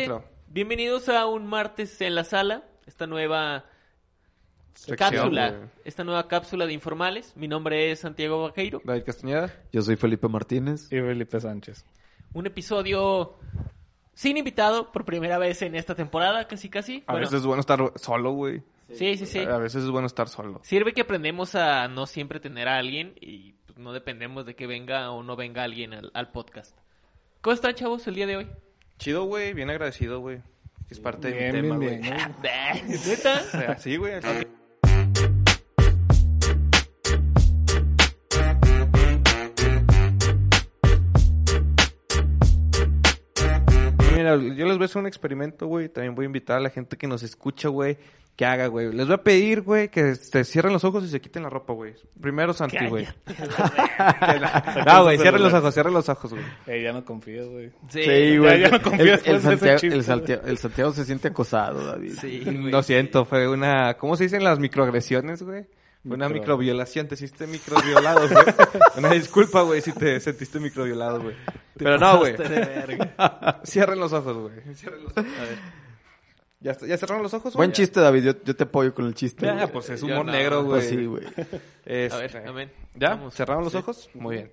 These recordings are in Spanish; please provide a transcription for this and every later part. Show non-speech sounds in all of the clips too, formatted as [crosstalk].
gente, bienvenidos a un martes en la sala, esta nueva Sección, cápsula, güey. esta nueva cápsula de informales. Mi nombre es Santiago Vaqueiro. David Castañeda. Yo soy Felipe Martínez. Y Felipe Sánchez. Un episodio sin invitado por primera vez en esta temporada, casi casi. A Bueno, veces es bueno estar solo, güey. sí, sí, sí. A veces es bueno estar solo. Sirve que aprendemos a no siempre tener a alguien y pues, no dependemos de que venga o no venga alguien al, al podcast. ¿Cómo están, chavos, el día de hoy? Chido, güey. Bien agradecido, güey. Es parte Bien, del tema, bien, güey. [laughs] ¿Neta? Sí, güey. Mira, yo les voy a hacer un experimento, güey. También voy a invitar a la gente que nos escucha, güey, que haga, güey. Les voy a pedir, güey, que se cierren los ojos y se quiten la ropa, güey. Primero Santi, güey. [laughs] No, güey, cierren los ojos, cierren los ojos, güey. Eh, ya no confío, güey. Sí, Ya- ya no confío el, el después de ese Santiago, chiste, el, güey. Santiago, el Santiago se siente acosado, David. Sí, [laughs] güey. Lo siento, fue una... ¿Cómo se dicen las microagresiones, güey? Fue una Micro- microviolación, te hiciste microviolado, güey. [laughs] Una disculpa, güey, si te sentiste microviolado, güey. Pero no, güey. Cierren los ojos, güey. Cierren los ojos. A ver. ¿Ya, está- ¿Ya cerraron los ojos? Buen chiste, David. Yo, yo te apoyo con el chiste. Ya, pues es humor no. negro, güey. Pues sí, güey. Este, [laughs] A ver, amén. ¿Ya? Vamos. ¿Cerraron los Sí. ojos? Muy bien.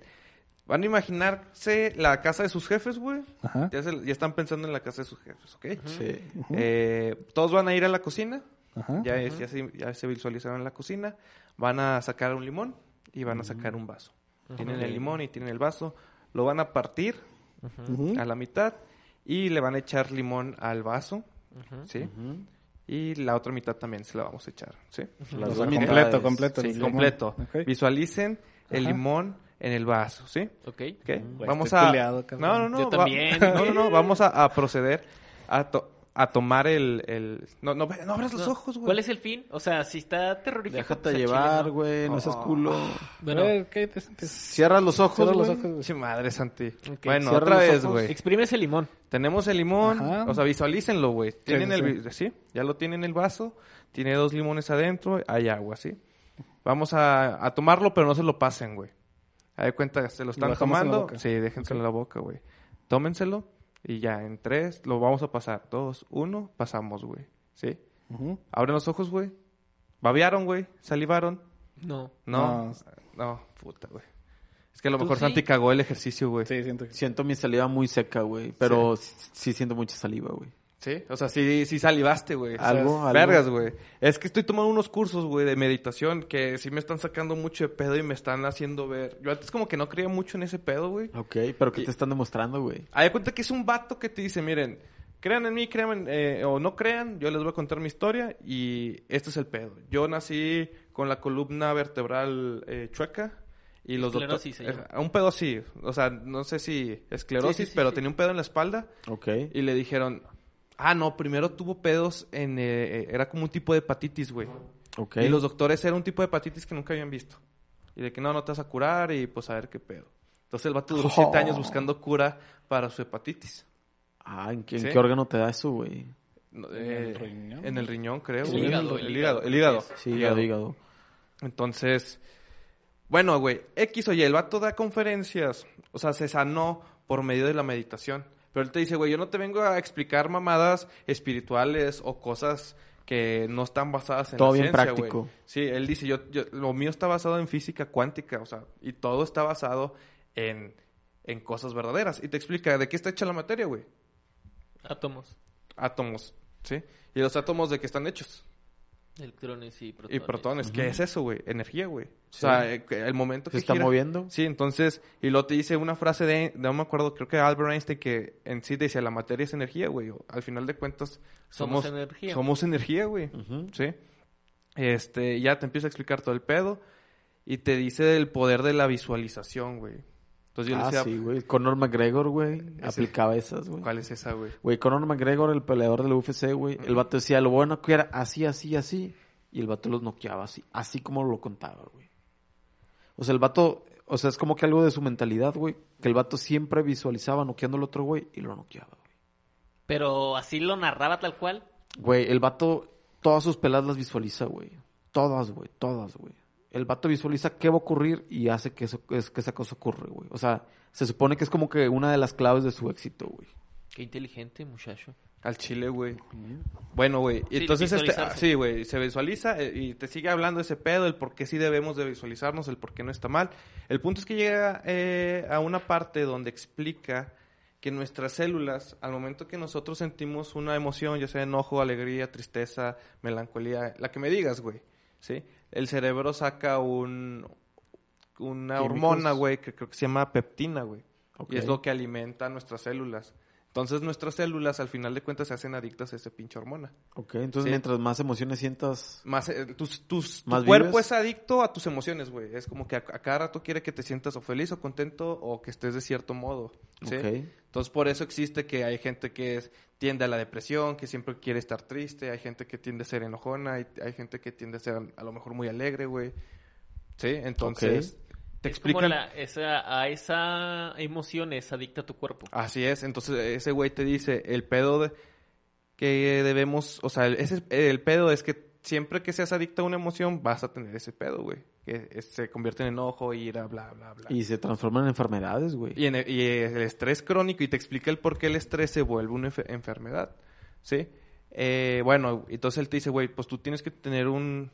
Van a imaginarse la casa de sus jefes, güey. Ajá. Ya, se- ya están pensando en la casa de sus jefes, ¿ok? Sí. Eh, todos van a ir a la cocina. Ajá. Ya, es- ya, se, ya se visualizaron en la cocina. Van a sacar un limón y van a sacar un vaso. Tienen el limón y tienen el vaso. Lo van a partir a la mitad y le van a echar limón al vaso. ¿Sí? Y la otra mitad también se la vamos a echar. ¿Sí? Las dos completo, completo. Sí, completo. Ok. Visualicen el limón en el vaso. ¿Sí? Ok. ¿Ok? Güey, vamos a... culeado, no, no, no. Yo va- también, [laughs] No, no, no. Vamos a, a proceder a, to- a tomar el... el... No, no, no abras los No. ojos, güey. ¿Cuál es el fin? O sea, si está terrorífico. Déjate pues, llevar, chile, ¿no? güey. No seas Oh. culo. Bueno, Eh, ¿qué te sientes? Cierra los ojos, Cierra los güey. ojos, güey. Sí, madre, Santi. Ok. Bueno, Cierra otra vez, güey. exprime ese limón. Tenemos el limón, Ajá. o sea, visualícenlo, güey. Tienen sí, el, sí, ya lo tienen el vaso, tiene dos limones adentro, hay agua, ¿sí? Vamos a, a tomarlo, pero no se lo pasen, güey. A de cuenta, se lo están en la tomando. Sí, déjenselo en la boca, güey. Tómenselo y ya, en tres, lo vamos a pasar. Dos, uno, pasamos, güey. ¿Sí? Abren los ojos, güey. Babearon, güey. Salivaron. No. No. No. No, puta, güey. Es que a lo ¿Tú mejor sí? Santi cagó el ejercicio, güey. Sí, siento que sí. Siento mi saliva muy seca, güey. Pero sí. sí siento mucha saliva, güey. Sí, o sea, sí, sí salivaste, güey. Algo, algo. Vergas, güey. Es que estoy tomando unos cursos, güey, de meditación que sí me están sacando mucho de pedo y me están haciendo ver. Yo antes como que no creía mucho en ese pedo, güey. Ok, pero ¿qué Y- te están demostrando, güey? Hay de cuenta que es un vato que te dice, miren, crean en mí, crean en- eh, o no crean, yo les voy a contar mi historia y este es el pedo. Yo nací con la columna vertebral eh, chueca y los doctores... Esclerosis llama. eh, un pedo así, o sea, no sé si esclerosis, Sí, sí, sí, pero sí. tenía un pedo en la espalda Ok. y le dijeron, ah, no, primero tuvo pedos en... eh, eh, era como un tipo de hepatitis, güey. Ok. Y los doctores era un tipo de hepatitis que nunca habían visto. Y de que no, no te vas a curar y pues a ver qué pedo. Entonces el vato duró [laughs] siete años buscando cura para su hepatitis. Ah, ¿en qué, en ¿Sí? qué órgano te da eso, güey? No, ¿En eh, el riñón? En el riñón, creo. El hígado, El, el hígado. El hígado. Sí, Hígado. hígado, hígado. Entonces, bueno, güey, X oye, el vato da conferencias, o sea, se sanó por medio de la meditación. Pero él te dice, güey, yo no te vengo a explicar mamadas espirituales o cosas que no están basadas en Todo la bien ciencia, práctico. güey. Sí, él dice, yo, yo, lo mío está basado en física cuántica, o sea, y todo está basado en, en cosas verdaderas. Y te explica de qué está hecha la materia, güey. Átomos, Átomos, ¿sí? Y los átomos de qué están hechos. Electrones y protones. Y protones, ¿qué es eso, güey? Energía, güey. Sí. O sea, eh, el momento ¿Se que está gira- moviendo? Sí, entonces, y luego te dice una frase de, no me acuerdo, creo que Albert Einstein, que en sí decía, la materia es energía, güey. Al final de cuentas, Somos somos, energía. Somos energía, güey. Sí. Este, ya te empieza a explicar todo el pedo y te dice el poder de la visualización, güey. Entonces yo le Ah, decía, sí, güey. Conor McGregor, güey, Ese- aplicaba esas, güey. ¿cuál es esa, güey? Güey, Conor McGregor, el peleador del UFC, güey, el vato decía, lo voy a noquear así, así, así. Y el vato los noqueaba así, así como lo contaba, güey. O sea, el vato, o sea, es como que algo de su mentalidad, güey. Que el vato siempre visualizaba noqueando al otro güey y lo noqueaba, güey. Pero así lo narraba tal cual. Güey, el vato, todas sus peladas las visualiza, güey. Todas, güey, todas, güey. El vato visualiza qué va a ocurrir y hace que, eso, es- que esa cosa ocurra, güey. O sea, se supone que es como que una de las claves de su éxito, güey. Qué inteligente, muchacho. Al chile, güey. Bueno, güey. Sí, entonces, este, ah, sí, güey, se visualiza eh, y te sigue hablando ese pedo, el por qué sí debemos de visualizarnos, el por qué no está mal. El punto es que llega eh, a una parte donde explica que nuestras células, al momento que nosotros sentimos una emoción, ya sea enojo, alegría, tristeza, melancolía, la que me digas, güey, ¿sí? El cerebro saca un, una Químicos. hormona, güey, que creo que se llama peptina, güey. Y es lo que alimenta nuestras células. Entonces nuestras células al final de cuentas se hacen adictas a esa pinche hormona. Ok, entonces Sí. mientras más emociones sientas... Más, eh, tus, tus, tu ¿Más cuerpo vives? es adicto a tus emociones, güey. Es como que a, a cada rato quiere que te sientas o feliz o contento o que estés de cierto modo. ¿sí? Ok. Entonces por eso existe que hay gente que es, tiende a la depresión, que siempre quiere estar triste, hay gente que tiende a ser enojona, hay, hay gente que tiende a ser a lo mejor muy alegre, güey. ¿Sí? Entonces te Es como explican... la- esa, a esa emoción es adicta a tu cuerpo. Así es, entonces ese güey te dice, el pedo de- que debemos, o sea, el, ese, el pedo es que siempre que seas adicto a una emoción vas a tener ese pedo, güey, que es- se convierte en enojo, ira, bla, bla, bla. Y se transforman en enfermedades, güey. Y, en el, y el estrés crónico, y te explica el por qué el estrés se vuelve una enfe- enfermedad, ¿sí? Eh, bueno, entonces él te dice, güey, pues tú tienes que tener un,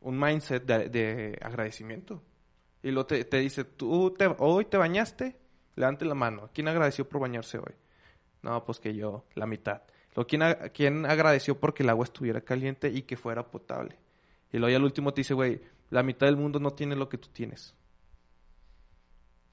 un mindset de, de agradecimiento. Y luego te, te dice, tú te- hoy te bañaste, levante la mano. ¿Quién agradeció por bañarse hoy? No, pues que yo, la mitad. Luego, ¿quién, a- quién agradeció porque el agua estuviera caliente y que fuera potable? Y luego ya al último te dice, güey, la mitad del mundo no tiene lo que tú tienes.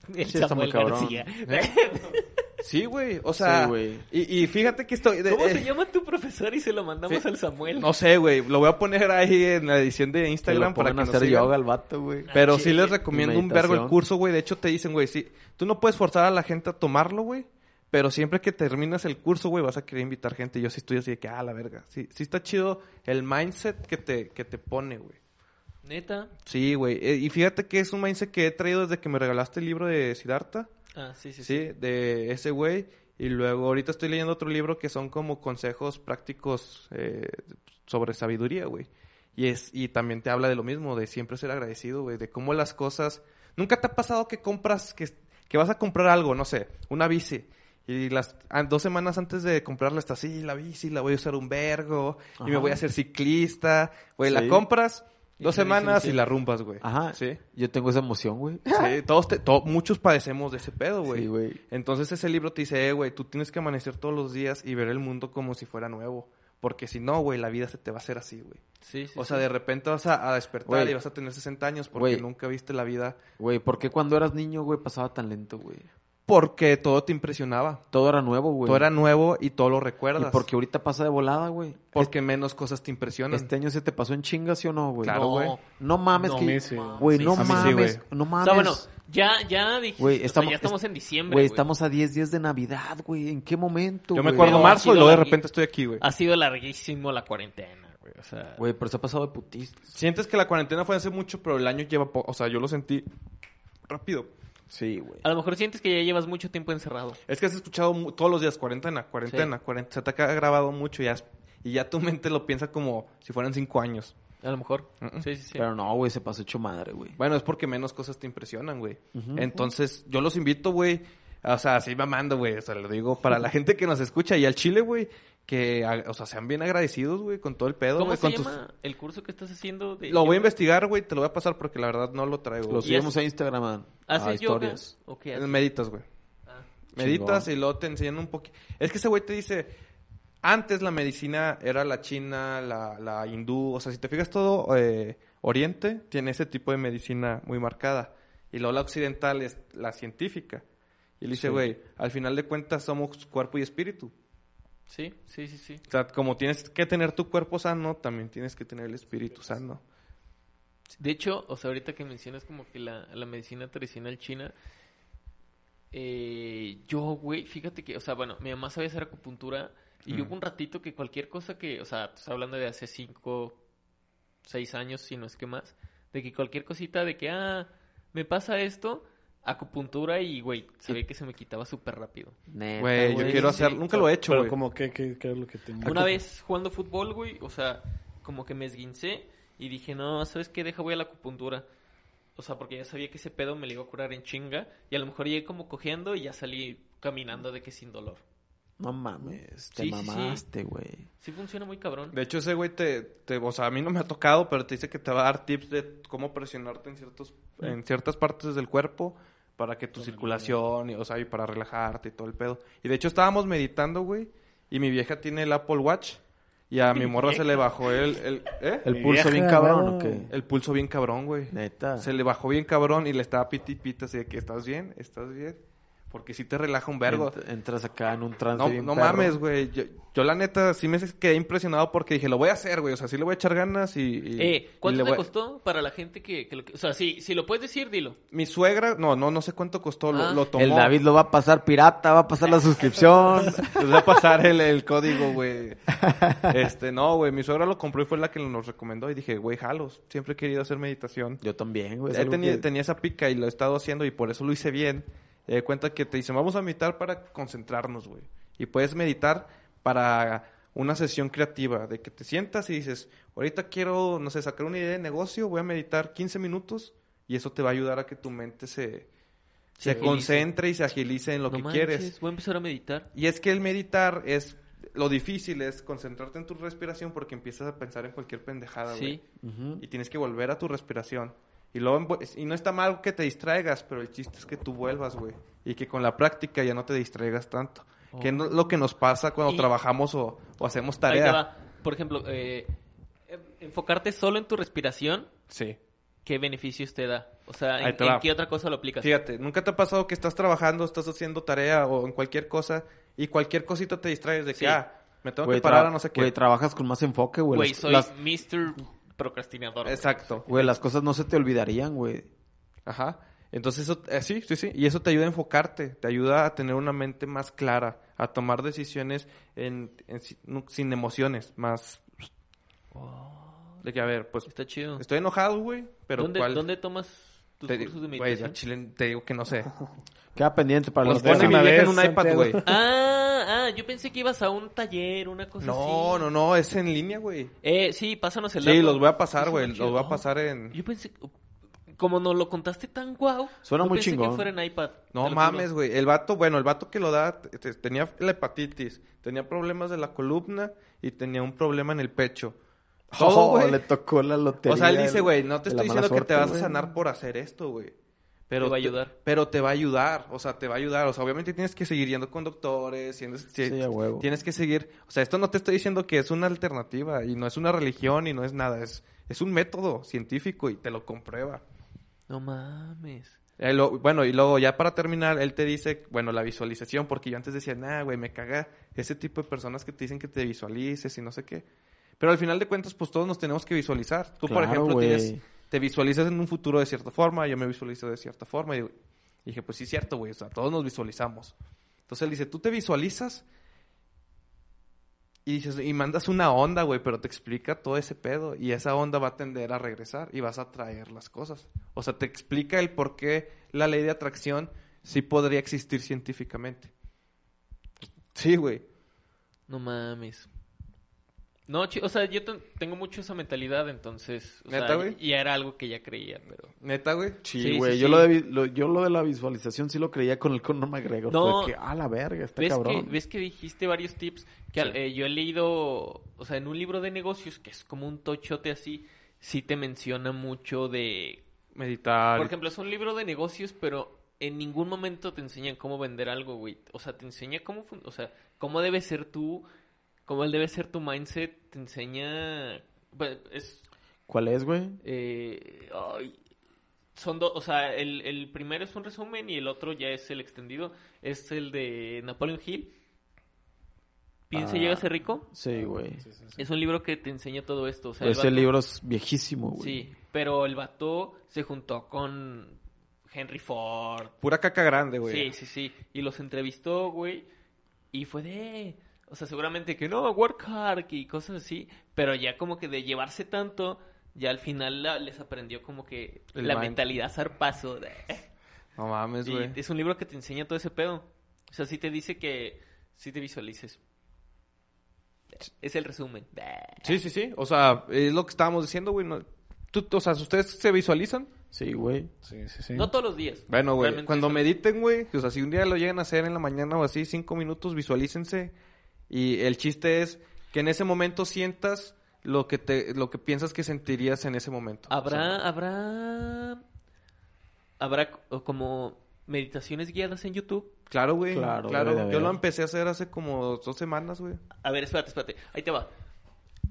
[laughs] El Sí, está muy Samuel cabrón. García. [laughs] Sí, güey. O sea, Sí, güey. y, y fíjate que estoy... de- ¿Cómo eh, se llama tu profesor y se lo mandamos Sí. al Samuel? No sé, güey. Lo voy a poner ahí en la edición de Que Instagram lo para que nos hacer sigan. yoga al vato, güey. Pero Ah, sí les recomiendo un vergo el curso, güey. De hecho, te dicen, güey, sí, tú no puedes forzar a la gente a tomarlo, güey. Pero siempre que terminas el curso, güey, vas a querer invitar gente. Yo sí estoy así de que, ah, la verga. Sí, sí está chido el mindset que te, que te pone, güey. ¿Neta? Sí, güey. Eh, y fíjate que es un mindset que he traído desde que me regalaste el libro de Siddhartha. Ah, sí, sí, Sí, sí. de ese güey. Y luego ahorita estoy leyendo otro libro que son como consejos prácticos eh, sobre sabiduría, güey. Y es y también te habla de lo mismo, de siempre ser agradecido, güey, de cómo las cosas... ¿Nunca te ha pasado que compras, que, que vas a comprar algo, no sé, una bici? Y las ah, dos semanas antes de comprarla estás, sí, la bici, la voy a usar un vergo, y me voy a hacer ciclista. Güey, la Sí. compras Y dos semanas sí. y la rumbas, güey. Ajá. Sí. Yo tengo esa emoción, güey. Sí, [laughs] todos, te- to- muchos padecemos de ese pedo, güey. Sí, güey. Entonces ese libro te dice, eh, güey, tú tienes que amanecer todos los días y ver el mundo como si fuera nuevo. Porque si no, güey, la vida se te va a hacer así, güey. Sí, sí, O sea, de repente vas a, a despertar Güey. y vas a tener 60 años porque Güey. nunca viste la vida. Güey, ¿por qué cuando eras niño, güey, pasaba tan lento, güey? Porque todo te impresionaba. Todo era nuevo, güey. Todo era nuevo y todo lo Y recuerdas. porque ahorita pasa de volada, güey. Porque menos cosas te impresionan. Este año se te pasó en chingas, ¿sí o no, güey? Claro, güey. No mames No, que... sí. Güey, Sí, no sí, sí, mames. güey. no O mames. sea, bueno, ya, ya dije, Güey, o sea, estamos- ya estamos en diciembre, Güey, güey. estamos a 10 días de Navidad, güey. ¿En qué momento, Yo me acuerdo Pero marzo y luego de repente estoy aquí, güey. Ha sido larguísimo la cuarentena, güey. O sea, Güey, pero se ha pasado de putistas. Sientes que la cuarentena fue hace mucho, pero el año lleva poco. O sea, yo lo sentí rápido. Sí, güey. a lo mejor sientes que ya llevas mucho tiempo encerrado. Es que has escuchado todos los días cuarentena, cuarentena, cuarentena. Se te ha grabado mucho y ya, es- y ya tu mente lo piensa como si fueran cinco años. A lo mejor. Sí, sí, sí. Pero no, güey, se pasó hecho madre, güey. Bueno, es porque menos cosas te impresionan, güey. Entonces, yo los invito, güey. O sea, así mamando, güey. O sea, lo digo para la gente que nos escucha y al Chile, güey. Que, o sea, sean bien agradecidos, güey, con todo el pedo, ¿Cómo se con tus- llama el curso que estás haciendo? De Lo voy a investigar, güey. Te lo voy a pasar porque la verdad no lo traigo. Lo subimos a Instagram a, a ¿Haces yoga? historias. ¿O qué haces? Meditas, güey. Ah. Meditas y luego te enseñan un poquito. Es que ese güey te dice, antes la medicina era la china, la, la hindú, o sea, si te fijas todo, eh, Oriente tiene ese tipo de medicina muy marcada. Y luego la occidental es la científica. Y él dice, Sí. güey, al final de cuentas somos cuerpo y espíritu. Sí, sí, sí, sí. O sea, como tienes que tener tu cuerpo sano, también tienes que tener el espíritu sano. De hecho, o sea, ahorita que mencionas como que la, la medicina tradicional china, eh, yo, güey, fíjate que, o sea, bueno, mi mamá sabía hacer acupuntura y Mm. yo hubo un ratito que cualquier cosa que, o sea, estoy hablando de hace cinco, seis años, si no es que más, de que cualquier cosita de que, ah, me pasa esto, acupuntura y, güey, sabía que se me quitaba súper rápido. Neta, Güey, yo güey, quiero hacer, sí. nunca lo he hecho, Pero güey. como que, ¿qué, qué es lo que tengo? Una vez jugando fútbol, güey, o sea, como que me esguincé y dije, no, ¿sabes qué? Deja, voy a la acupuntura. O sea, porque ya sabía que ese pedo me lo iba a curar en chinga y a lo mejor llegué como cogiendo y ya salí caminando de que sin dolor. No mames, te Sí, sí, sí. mamaste, güey. Sí funciona muy cabrón. De hecho, ese güey te, te... O sea, a mí no me ha tocado, pero te dice que te va a dar tips de cómo presionarte en, ciertos, en ciertas partes del cuerpo para que tu circulación, y, o sea, y para relajarte y todo el pedo. Y de hecho, estábamos meditando, güey, y mi vieja tiene el Apple Watch y a mi morra se le bajó el... el ¿eh? ¿El pulso bien cabrón no. o qué? El pulso bien cabrón, güey. Neta. Se le bajó bien cabrón y le estaba piti piti así de que estás bien, estás bien. Porque sí te relaja un vergo. Ent- entras acá en un trance No, bien no perro. mames, güey. Yo, yo la neta sí me quedé impresionado porque dije, lo voy a hacer, güey. O sea, sí le voy a echar ganas y... y- Eh, y ¿cuánto le te costó para la gente que, que lo- O sea, si, si lo puedes decir, dilo. Mi suegra, no, no, no sé cuánto costó, lo, Ah. lo tomó. El David lo va a pasar pirata, va a pasar la suscripción. [laughs] Les voy a pasar el, el código, güey. Este, no, güey. Mi suegra lo compró y fue la que nos recomendó. Y dije, güey, jalos. Siempre he querido hacer meditación. Yo también, güey. tenía, que- tenía esa pica y lo he estado haciendo y por eso lo hice bien. Me di cuenta que te dicen, vamos a meditar para concentrarnos, güey. Y puedes meditar para una sesión creativa, de que te sientas y dices, ahorita quiero, no sé, sacar una idea de negocio, voy a meditar 15 minutos y eso te va a ayudar a que tu mente se, se, concentre y se agilice en lo No que manches, quieres. Voy a empezar a meditar. Y es que el meditar es, lo difícil es concentrarte en tu respiración porque empiezas a pensar en cualquier pendejada, güey Sí. Y tienes que volver a tu respiración. Y, luego, y no está mal que te distraigas, pero el chiste es que tú vuelvas, güey. Y que con la práctica ya no te distraigas tanto. Que es Oh. lo que nos pasa cuando Y- trabajamos o, o hacemos tarea. va. Por ejemplo, eh, em- enfocarte solo en tu respiración, Sí. ¿qué beneficios te da? O sea, ¿en, qué otra cosa lo aplicas? Fíjate, ¿nunca te ha pasado que estás trabajando, estás haciendo tarea o en cualquier cosa y cualquier cosita te distraes de que, Sí. ah, me tengo que parar a no sé qué? Güey, trabajas con más enfoque, güey. Güey, soy las, Mr. Procrastinador. Exacto. güey, las cosas no se te olvidarían, güey. Ajá. Entonces, eso, eh, sí, sí, sí. Y eso te ayuda a enfocarte, te ayuda a tener una mente más clara, a tomar decisiones en, en sin emociones, más... De que, a ver, pues, Está chido. estoy enojado, güey, pero ¿Dónde, ¿cuál? ¿Dónde tomas tus te, cursos de güey, meditación? a Chile te digo que no sé. [laughs] Queda pendiente para Pues los de una vieja en vez, un iPad, güey. Ah, ah, yo pensé que ibas a un taller, una cosa así. No, no, no, es en línea, güey. Eh, sí, pásanos el Sí, dato. los voy a pasar, güey, los voy a chido. pasar en... Yo pensé, como nos lo contaste tan guau. Suena yo muy pensé chingón. que fuera en iPad. No te lo mames, juro. güey. El vato, bueno, el vato que lo da te- te- tenía la hepatitis, tenía problemas de la columna y tenía un problema en el pecho. Todo, Oh, güey. le tocó la lotería. O sea, él dice, güey, no te de la estoy mala diciendo que te suerte, vas a güey. sanar por hacer esto, güey. Pero Te va a ayudar. Pero te va a ayudar, o sea, te va a ayudar. O sea, obviamente tienes que seguir yendo con doctores, tienes, Sí, a huevo. tienes que seguir... O sea, esto no te estoy diciendo que es una alternativa y no es una religión y no es nada. Es, es un método científico y te lo comprueba. No mames. Eh, lo- bueno, y luego ya para terminar, él te dice, bueno, la visualización, porque yo antes decía, nah, güey, me caga ese tipo de personas que te dicen que te visualices y no sé qué. Pero al final de cuentas, pues todos nos tenemos que visualizar. Tú, por Claro, ejemplo, güey. tienes, te visualizas en un futuro de cierta forma, yo me visualizo de cierta forma. Y dije, pues sí, es cierto, güey, o sea, todos nos visualizamos. Entonces él dice, tú te visualizas y dices, y mandas una onda, güey, pero te explica todo ese pedo. Y esa onda va a tender a regresar y vas a traer las cosas. O sea, te explica el por qué la ley de atracción sí podría existir científicamente. Sí, güey. No mames. No, o sea, yo ten- tengo mucho esa mentalidad, entonces. O ¿Neta, sea, güey? Y era algo que ya creía, pero. Neta, güey. Sí, Sí, güey. sí, yo, sí. Lo de, vi- lo- yo lo de la visualización sí lo creía con el Conor McGregor. No. Fue que, ah, la verga, está ¿Ves que, cabrón. ¿Ves que dijiste varios tips? Que al- eh, yo he leído, o sea, en un libro de negocios, que es como un tochote así, sí te menciona mucho de... Meditar. Por ejemplo, es un libro de negocios, pero en ningún momento te enseñan cómo vender algo, güey. O sea, te enseña cómo, o sea, cómo debe ser tú, cómo él debe ser tu mindset, te enseña... pues, es ¿Cuál es, güey? eh, son dos, o sea, el, el primero es un resumen y el otro ya es el extendido. Es el de Napoleon Hill. Piensa Ah. y llega a ser rico. Sí, güey. Es un libro que te enseña todo esto. O sea, el Ese vato- libro es viejísimo, güey. Sí, pero el vato se juntó con Henry Ford. Pura caca grande, güey. Sí, sí, sí. Y los entrevistó, güey. Y fue de... O sea, seguramente que no, work hard y cosas así. Pero ya como que de llevarse tanto, ya al final la- les aprendió como que El la mind. mentalidad zarpazo. De... No mames, güey. es un libro que te enseña todo ese pedo. O sea, sí te dice que sí te visualices. Es el resumen. Sí, sí, sí. O sea, es lo que estábamos diciendo, güey. no- tú- o sea, ¿ustedes se visualizan? Sí, güey. Sí, sí, sí. No todos los días. Bueno, güey, cuando mediten, güey, o sea, si un día lo llegan a hacer en la mañana o así, cinco minutos, visualícense. Y el chiste es que en ese momento sientas lo que te, lo que piensas que sentirías en ese momento. Habrá, habrá, habrá co- como meditaciones guiadas en YouTube. Claro, güey. Claro, Claro, Yo lo empecé a hacer hace como dos semanas, güey. A ver, espérate, espérate. Ahí te va.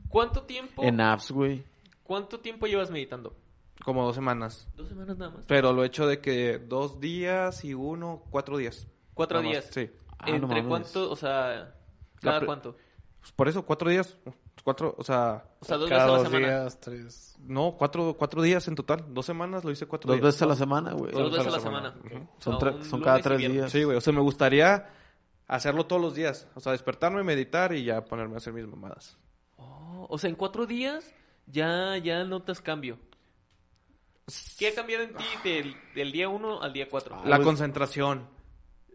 ¿Cuánto tiempo, En apps, güey. cuánto tiempo llevas meditando? Como dos semanas. Dos semanas nada más. Pero lo he hecho de que dos días y uno, cuatro días. Cuatro Nada más, días. Sí. Ah, ¿Entre cuánto, o sea, cada cuánto? Pues por eso, cuatro días. Cuatro, o sea, O sea, dos Cada veces a la dos semana. días, tres. no, cuatro, cuatro días en total. Dos semanas lo hice cuatro Dos días. veces a la semana, güey. Dos veces a la semana. Son, sea, cada tres días. Sí, güey. O sea, me gustaría hacerlo todos los días. O sea, despertarme, meditar y ya ponerme a hacer mis mamadas. Oh, o sea, en cuatro días ya, ya notas cambio. ¿Qué ha cambiado en ti del, del día uno al día cuatro? La pues- concentración.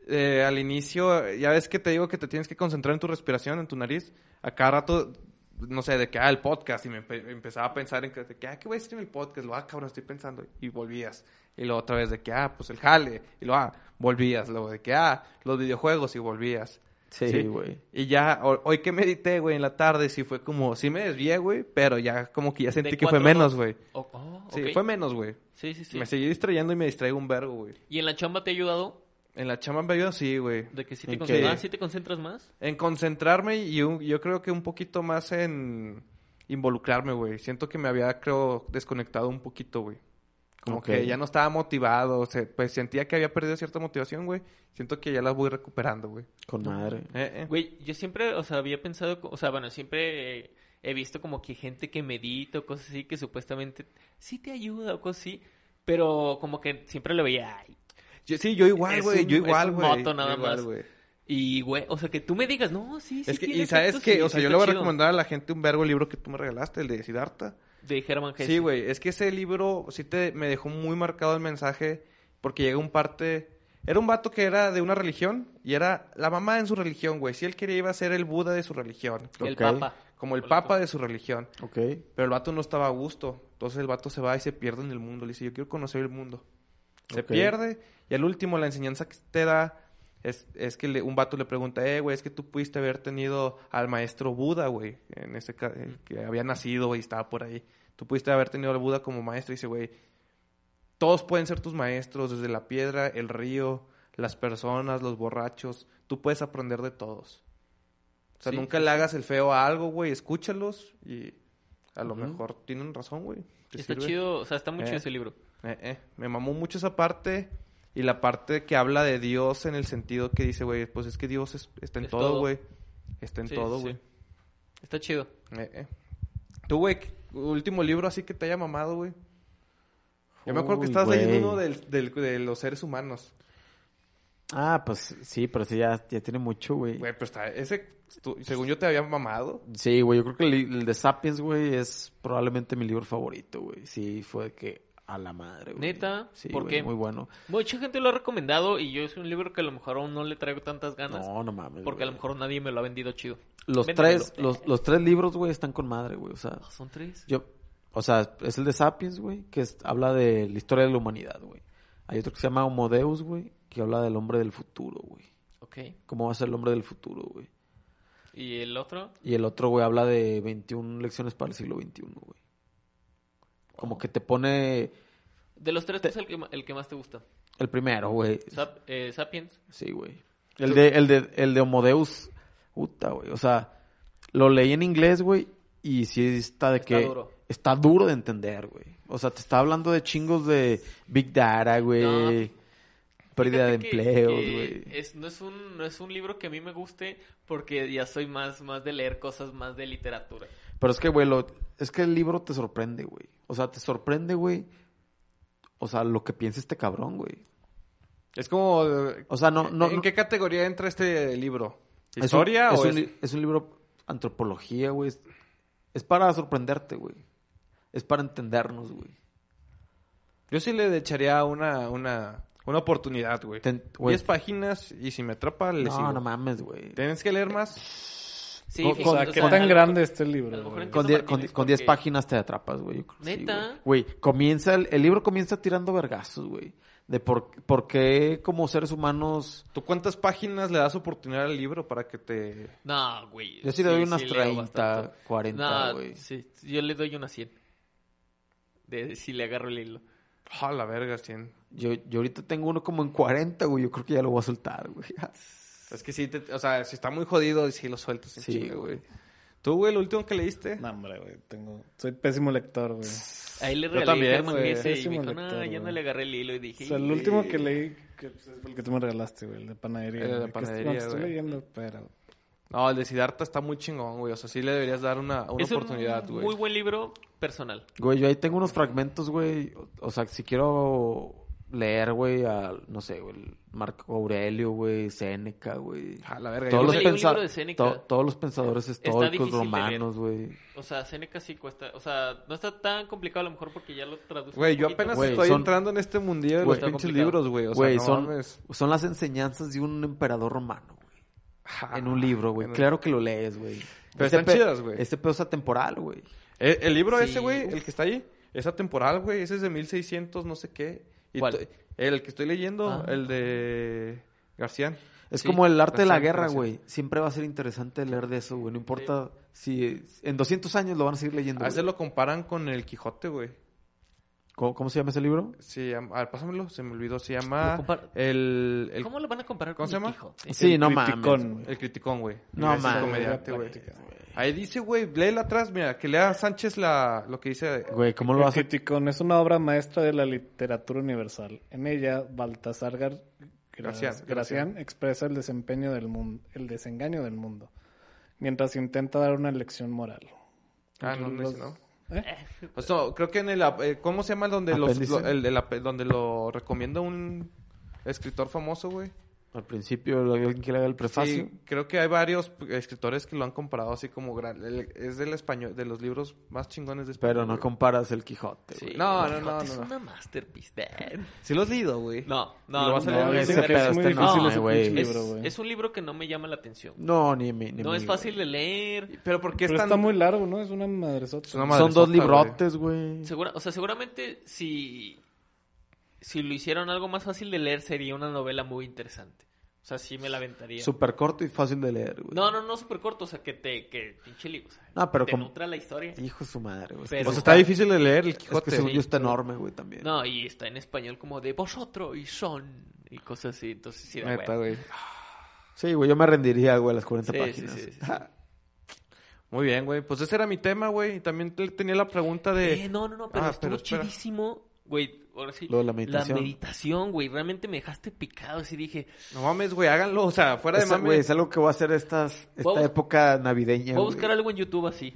Eh, al inicio, ya ves que te digo que te tienes que concentrar en tu respiración, en tu nariz. A cada rato, no sé, de que, ah, el podcast. Y me empe- empezaba a pensar en que, de que, ah, ¿qué voy a decir en el podcast? Lo, ah, cabrón, estoy pensando. Y volvías. Y luego otra vez de que, ah, pues el jale. Y luego, ah, volvías. Luego de que, ah, los videojuegos y volvías. Sí, güey. Y ya, ho- hoy que medité, güey, en la tarde, sí fue como, sí me desvié, güey, pero ya como que ya sentí que fue menos, güey. Oh, oh, Sí, fue menos, güey. Sí, sí, sí. Me seguí distrayendo y me distraigo un vergo, güey. ¿Y en la chamba te ha ayudado? En la chamba me ayuda, sí, güey. ¿De que sí te, ah, sí te concentras más? En concentrarme y un- yo creo que un poquito más en involucrarme, güey. Siento que me había, creo, desconectado un poquito, güey. Como que ya no estaba motivado, o sea, pues sentía que había perdido cierta motivación, güey. Siento que ya la voy recuperando, güey. Con madre. Eh, eh. Güey, yo siempre, o sea, había pensado, o sea, bueno, siempre eh, he visto como que gente que medita o cosas así que supuestamente sí te ayuda o cosas así, pero como que siempre lo veía, ay. Yo- sí, yo igual, güey. Yo igual, güey. moto nada igual, más. güey. Y, güey, o sea, que tú me digas, no, sí, sí. Es que, tiene y sabes que, sí, o sea, yo le voy a chido. recomendar a la gente un vergo el libro que tú me regalaste, el de Siddhartha. De Herman Hesse. Sí, güey, es que ese libro sí te, me dejó muy marcado el mensaje porque llega un parte... Era un vato que era de una religión y era la mamá en su religión, güey. Si él quería iba a ser el Buda de su religión. El. Papa. Como el Correcto. papa de su religión. Ok. Pero el vato no estaba a gusto. Entonces el vato se va y se pierde en el mundo. Le dice, yo quiero conocer el mundo. Se pierde y al último la enseñanza que te da es, es que le- un vato le pregunta, eh, güey, es que tú pudiste haber tenido al maestro Buda, güey, en ese eh, que había nacido y estaba por ahí. Tú pudiste haber tenido al Buda como maestro y dice, güey, todos pueden ser tus maestros, desde la piedra, el río, las personas, los borrachos. Tú puedes aprender de todos. O sea, Sí, nunca sí, le hagas el feo a algo, güey, escúchalos y a lo mejor tienen razón, güey. Está sirve. chido, o sea, está muy chido Eh. ese libro. Eh, eh, Me mamó mucho esa parte y la parte que habla de Dios en el sentido que dice, güey, pues es que Dios es- está en Es todo, güey. Está en Sí, todo, sí. güey. Está chido. Eh, eh. Tú, güey, ¿qué- último libro así que te haya mamado, güey. Yo me acuerdo que estabas leyendo uno del, del- de los seres humanos. Ah, pues sí, pero sí, ya, ya tiene mucho, güey. Güey, pero está, ese, tú- según yo te había mamado. Sí, güey, yo creo que el, el de Sapiens, güey, es probablemente mi libro favorito, güey. Sí, fue de que a la madre, güey. ¿Neta? Sí, ¿Por güey, qué? muy bueno. Mucha gente lo ha recomendado y yo es un libro que a lo mejor aún no le traigo tantas ganas. No, no mames. porque a lo mejor nadie me lo ha vendido chido. Los Véndemelo. tres, los, los tres libros, güey, están con madre, güey. O sea, Ah, Son tres. yo, o sea, es el de Sapiens, güey, que es- habla de la historia de la humanidad, güey. Hay otro que se llama Homo Deus, güey, que habla del hombre del futuro, güey. Ok. ¿Cómo va a ser el hombre del futuro, güey? ¿Y el otro? Y el otro, güey, habla de 21 lecciones para el siglo XXI, güey. Como que te pone De los tres, ¿cuál es el que, el que más te gusta? el primero, güey. Sap- eh, Sapiens. Sí, güey. El de, el de, el de Homo Deus, puta, güey. O sea, lo leí en inglés, güey, y sí está de Está que... duro. Está duro de entender, güey. O sea, te está hablando de chingos de Big Data, güey. No, pérdida de que güey. es- no, es un, no es un libro que a mí me guste porque ya soy más, más de leer cosas más de literatura. Pero es que, güey, lo- es que el libro te sorprende, güey. O sea, te sorprende, güey. O sea, lo que piensa este cabrón, güey. Es como... O sea, no, no, ¿En no- qué categoría entra este libro? es un- ¿Historia es o un, es- li- es un libro antropología, güey. Es, es para sorprenderte, güey. Es para entendernos, güey. Yo sí le echaría una, una, una oportunidad, güey. Ten- güey. Diez páginas y si me atrapa, le No, sigo. no mames, güey. ¿Tienes que leer más? Sí, Con- fíjate, O sea, con- ¿qué tan grande está el libro? Con Entiendo 10 con, Martínez con 10 porque- páginas te atrapas, güey. yo creo que sí, ¿Neta? güey. Güey, comienza, el, el libro comienza tirando vergazos, güey. De por, por qué como seres humanos... ¿Tú cuántas páginas le das oportunidad al libro para que te... No, güey. Yo sí le doy unas leo 30, bastante. 40, No, güey. sí, yo le doy unas 100. De si le agarro el hilo. Ah, la verga, 100. Yo, yo ahorita tengo uno como en 40, güey. Yo creo que ya lo voy a soltar, güey. [laughs] Es que sí, te- o sea, si está muy jodido, sí lo sueltas en Sí, güey. ¿Tú, güey, lo último que leíste? No, hombre, güey. Tengo... Soy pésimo lector, güey. Ahí le Yo regalé también, Germán güey. ese y me dijo, lector, no, ya no le agarré el hilo y O dije... sea, el "Y- último que leí, que pues, es el que tú me regalaste, güey, el de panadería. El de güey, que panadería, estoy, leyendo, pero... No, el de Siddhartha está muy chingón, güey. O sea, sí le deberías dar una, una es oportunidad, un güey. muy buen libro personal. Güey, yo ahí tengo unos fragmentos, güey. O, o sea, si quiero leer, güey, a, no sé, güey, el Marco Aurelio, güey, Séneca, güey. Ah, la verga. Todos los, pensa- libro de Séneca. to- todos los pensadores estoicos romanos, güey. O sea, Seneca sí cuesta... O sea, no está tan complicado a lo mejor porque ya lo traduce Güey, yo apenas estoy son- entrando en este mundillo de los pinches libros, güey. O sea, no son, mames. son las enseñanzas de un emperador romano, güey. Ah, En un libro, güey. Claro que lo lees, güey. Pero Este están chidas, güey. Este pedo es atemporal, güey. El, el libro Sí. ese, güey, el que está ahí, es atemporal, güey. Ese es de 1600, no sé qué. Y El que estoy leyendo, Ah. el de García. Es Sí, como el arte de la guerra, güey. Siempre va a ser interesante leer de eso, güey. No importa si en 200 años lo van a seguir leyendo. A veces lo comparan con el Quijote, güey. ¿Cómo, cómo se llama ese libro? Llama, a ver, pásamelo, se me olvidó. Se llama el, el, ¿Cómo lo van a comparar ¿Cómo con se el llama? Quijote? Sí, El no criticón. mames. el criticón, güey. No mames. comediante, güey. Práctica. Ahí dice, güey, léela atrás, mira, que lea Sánchez la, lo que dice. Güey, ¿cómo lo El vas a...? Criticón es una obra maestra de la literatura universal. En ella, Baltasar Gar- Gracián, Gracián, Gracián. expresa el desempeño del mundo, el desengaño del mundo, mientras intenta dar una lección moral. Ah, no, no, no. ¿Eh? [laughs] O sea, creo que en el, ap- eh, ¿cómo se llama donde los, lo- el, donde lo recomienda un escritor famoso, güey? Al principio, alguien que le haga el prefacio. Sí, creo que hay varios escritores que lo han comparado así como gran, el- es del español, de los libros más chingones de español. Pero no comparas el Quijote, Sí, güey. No, no, no, Es no, una masterpiece. Sí lo has leído, güey. No, ¿Y no, no, es un libro que no me llama la atención. No, ni, ni No es fácil de leer. Pero porque Pero es tan... está muy largo, ¿no? Es una madresota. Es una Son dos librotes, güey. Segura, o sea, seguramente si, si lo hicieron algo más fácil de leer sería una novela muy interesante. O sea, sí me la aventaría. Súper corto y fácil de leer, güey. No, no, no súper corto, o sea, que te, que pinche libro, o sea, No, pero te como- nutra la historia. Hijo de su madre, güey. Es Pero- O sea, está- difícil de leer el Es Quijote. que según sí. yo está enorme, güey, también. No, y está en español como de vosotros y son y cosas así, entonces sí hueva. güey. Sí, güey, yo me rendiría, güey, a las 40 Sí, páginas. sí. [laughs] Muy bien, güey. Pues ese era mi tema, güey. Y también te- tenía la pregunta de... Eh, no, no, no, pero Ah, estuvo pero chidísimo, güey, ahora sí. Lo de la meditación. La meditación, güey, realmente me dejaste picado, así dije, No mames, güey, háganlo. O sea, fuera de Esa, mame. güey, es algo que voy a hacer estas, a esta época navideña, voy a güey. buscar algo en YouTube así.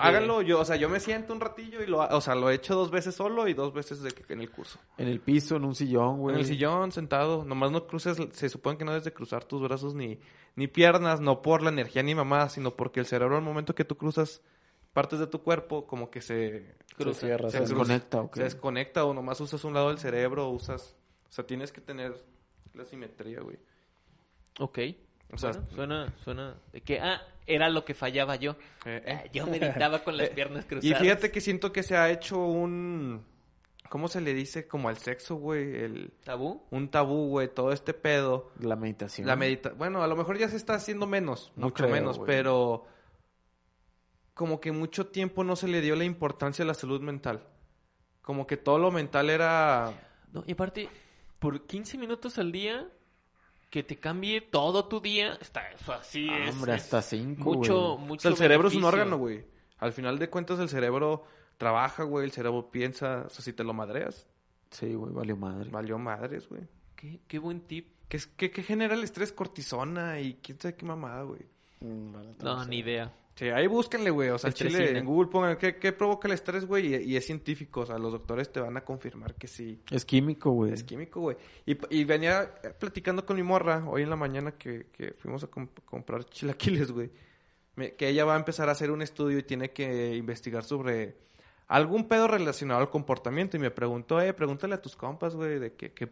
Háganlo. Yo, o sea, yo me siento un ratillo y lo... O sea, lo he hecho dos veces solo y dos veces de que- en el curso. En el piso, en un sillón, güey. En el sillón, sentado. Nomás no cruces... Se supone que no debes de cruzar tus brazos ni, ni piernas. No por la energía ni mamá, sino porque el cerebro al momento que tú cruzas partes de tu cuerpo, como que se... Cruza. cierra, Se se desconecta, ¿ok? Se desconecta o nomás usas un lado del cerebro o usas... O sea, tienes que tener la simetría, güey. Ok. O sea, Bueno, suena, suena. De que, ah, era lo que fallaba yo. eh, Ah, yo meditaba con las piernas [laughs] Y cruzadas. fíjate que siento que se ha hecho un... ¿Cómo se le dice? Como al sexo, güey. El... ¿Tabú? Un tabú, güey. Todo este pedo. La meditación. La medita... Bueno, a lo mejor ya se está haciendo menos. No mucho creo, menos. güey. Pero... Como que mucho tiempo no se le dio la importancia a la salud mental. Como que todo lo mental era... No, y aparte, por 15 minutos al día, que te cambie todo tu día, está eso así Ah, es. hombre, hasta cinco, Mucho, güey. O mucho sea, el cerebro es un órgano, güey. Al final de cuentas el cerebro trabaja, güey. El cerebro piensa. O sea, si te lo madreas, Sí, güey, valió madre. valió madres, güey. Qué, qué buen tip. ¿Qué, es- qué, qué genera el estrés? Cortisona y quién sabe qué mamada, güey. Mm, No, ni idea. Sí, ahí búsquenle, güey. O sea, Chile, en Google pongan qué, qué provoca el estrés, güey. Y, y es científico. O sea, los doctores te van a confirmar que sí. Es químico, güey. Es químico, güey. Y, y venía platicando con mi morra hoy en la mañana que, que fuimos a comp- comprar chilaquiles, güey. Que ella va a empezar a hacer un estudio y tiene que investigar sobre algún pedo relacionado al comportamiento. Y me preguntó, eh, pregúntale a tus compas, güey, de qué, qué,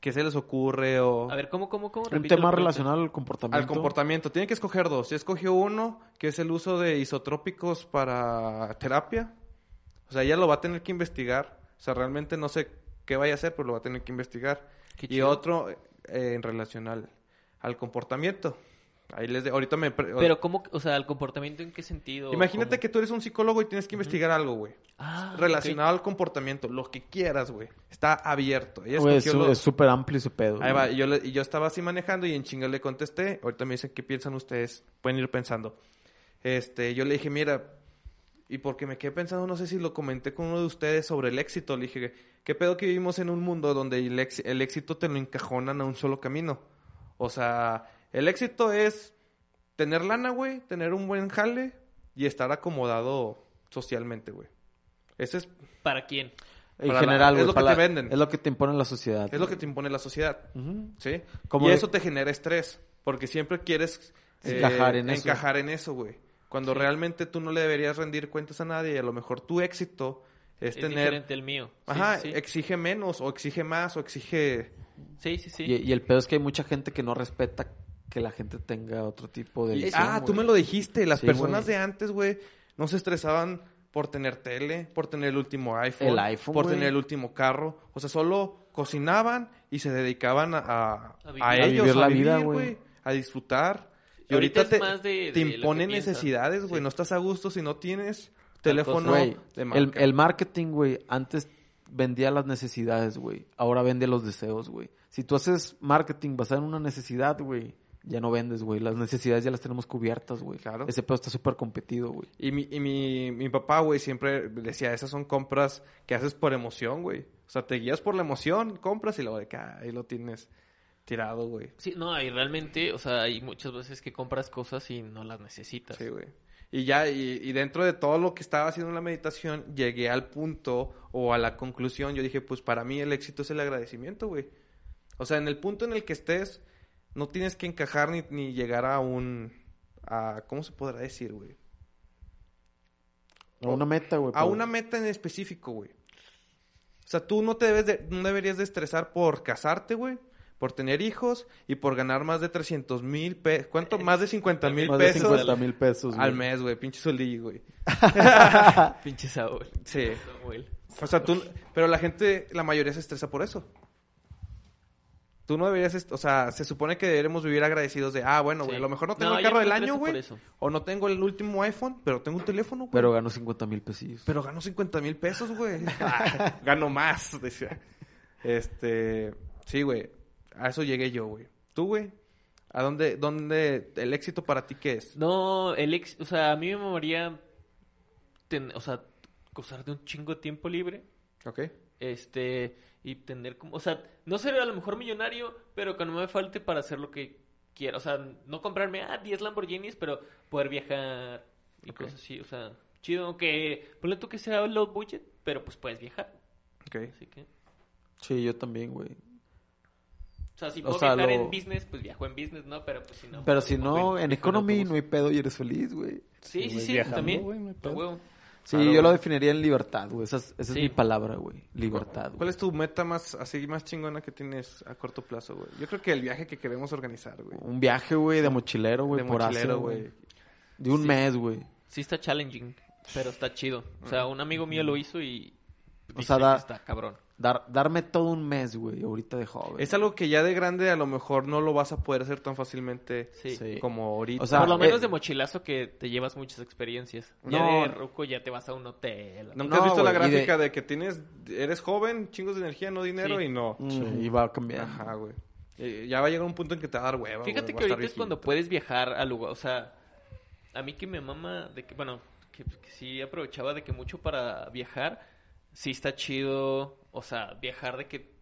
qué se les ocurre o A ver, ¿cómo, cómo, cómo? Un tema relacionado al comportamiento. al comportamiento. Tienen que escoger dos. Ya escogió uno, que es el uso de isotrópicos para terapia. O sea, ella lo va a tener que investigar. O sea, realmente no sé qué vaya a hacer, pero lo va a tener que investigar. Qué Y chido. otro eh, en relación al, al comportamiento. Ahí les de- ahorita me... Pero, ¿cómo? O sea, ¿el comportamiento en qué sentido? Imagínate ¿Cómo? que tú eres un psicólogo y tienes que investigar algo, güey. Ah, relacionado al comportamiento, lo que quieras, güey. Está abierto. Ella Güey, es lo- súper amplio ese pedo. Ahí va, y yo, le- y yo estaba así manejando y en chinga le contesté. Ahorita me dicen qué piensan ustedes. Pueden ir pensando. Este, yo le dije, mira, y porque me quedé pensando, no sé si lo comenté con uno de ustedes sobre el éxito. Le dije, ¿qué pedo que vivimos en un mundo donde el, ex- el éxito te lo encajonan a un solo camino? O sea, el éxito es tener lana, güey, tener un buen jale y estar acomodado socialmente, güey. Ese es, ¿Para quién? En para la- general, es lo que te venden. Es lo que te impone la sociedad. es lo que te impone la sociedad. ¿Sí? Como y de- eso te genera estrés, porque siempre quieres eh, Encajar en eso. encajar en eso, güey. Cuando realmente tú no le deberías rendir cuentas a nadie y a lo mejor tu éxito es, Es tener... diferente el mío. Ajá, sí, sí. exige menos o exige más o exige... Sí, sí, sí. Y, y el pedo es que hay mucha gente que no respeta que la gente tenga otro tipo de Y- visión, ah, tú me lo dijiste, las Sí, personas de antes, güey, no se estresaban por tener tele, por tener el último iPhone, El iPhone, por tener el último carro. O sea, solo cocinaban y se dedicaban a, a, A vivir. a A ellos, vivir la a vida, vivir, güey. güey, a disfrutar. Y Ahorita te, más de- te de imponen necesidades, güey. Sí. No estás a gusto si no tienes Tal teléfono Güey, de el, marca. el marketing, güey, antes vendía las necesidades, güey. Ahora vende los deseos, güey. Si tú haces marketing basado en una necesidad, güey, ya no vendes, güey. Las necesidades ya las tenemos cubiertas, güey. Claro. Ese pedo está súper competido, güey. Y mi, y mi, mi papá, güey, siempre decía, esas son compras que haces por emoción, güey. O sea, te guías por la emoción, compras y luego de que ah, ahí lo tienes tirado, güey. Sí, no, y realmente, o sea, hay muchas veces que compras cosas y no las necesitas. Sí, güey. Y ya, y, y dentro de todo lo que estaba haciendo en la meditación, llegué al punto o a la conclusión. Yo dije, pues para mí el éxito es el agradecimiento, güey. O sea, en el punto en el que estés, no tienes que encajar ni, ni llegar a un... A, ¿Cómo se podrá decir, güey? A una meta, güey. A una meta en específico, güey. O sea, tú no te debes de, no deberías de estresar por casarte, güey. Por tener hijos y por ganar más de 300 mil pesos. ¿Cuánto? Más de 50 mil Más de pesos 50 mil pesos, al güey. mes, güey. Pinche sueldillo, güey. [laughs] Pinche Saúl. Sí. Samuel. O sea, tú... Pero la gente, la mayoría se estresa por eso. Tú no deberías... O sea, se supone que deberíamos vivir agradecidos de... Ah, bueno, güey. Sí. A lo mejor no tengo No, el carro del año, güey. O no tengo el último iPhone, pero tengo un teléfono, güey. Pero ganó 50 mil pesillos. Pero gano 50 mil pesos, güey. Ah, [laughs] [laughs] Gano más, decía. Este, sí, güey. A eso llegué yo, güey. ¿Tú, güey? ¿A dónde, dónde, el éxito para ti qué es? No, el ex, o sea, a mí me ten- o sea, gozar de un chingo de tiempo libre, ¿Ok? este, y tener como, o sea, no ser a lo mejor millonario, pero que no me falte para hacer lo que quiera, o sea, no comprarme, ah, 10 Lamborghinis, pero poder viajar y cosas así, o sea, chido, aunque, ponle tú que sea low budget, pero pues puedes viajar, Ok. así que, Sí, yo también, güey. o sea, si O puedo sea, viajar lo- en business, pues viajo en business, ¿no? Pero pues si no. Pero pues, si no, en economy no hay pedo y eres feliz, güey. Sí, sí, sí, viajando, también. güey, no hay A pedo. Sí, Claro, yo lo definiría en libertad, güey. Esa, es, esa es Sí. mi palabra, güey. Libertad. ¿Cuál güey. es tu meta más, así, más chingona que tienes a corto plazo, güey? Yo creo que el viaje que queremos organizar, güey. Un viaje, güey, de mochilero, güey, De por mochilero, Asia, güey. De un Sí. mes, güey. Sí está challenging, pero está chido. O sea, un amigo mío lo hizo y O sea, da- está cabrón. Dar, darme todo un mes, güey, ahorita de joven. Es algo que ya de grande a lo mejor no lo vas a poder hacer tan fácilmente Sí. Como ahorita. O sea, Por lo menos eh, de mochilazo que te llevas muchas experiencias. Ya No. de ruco ya te vas a un hotel. ¿Nunca No, has visto la de- gráfica de... que tienes, eres joven, chingos de energía, no dinero Sí. y no? Mm, Y va cambiando. Ajá, güey. Eh, ya va a llegar un punto en que te va a dar hueva. Fíjate güey, que a ahorita es cuando puedes viajar al lugar, o sea, a mí que me mama de que, bueno, que, que sí aprovechaba de que mucho para viajar, sí está chido, o sea, viajar de que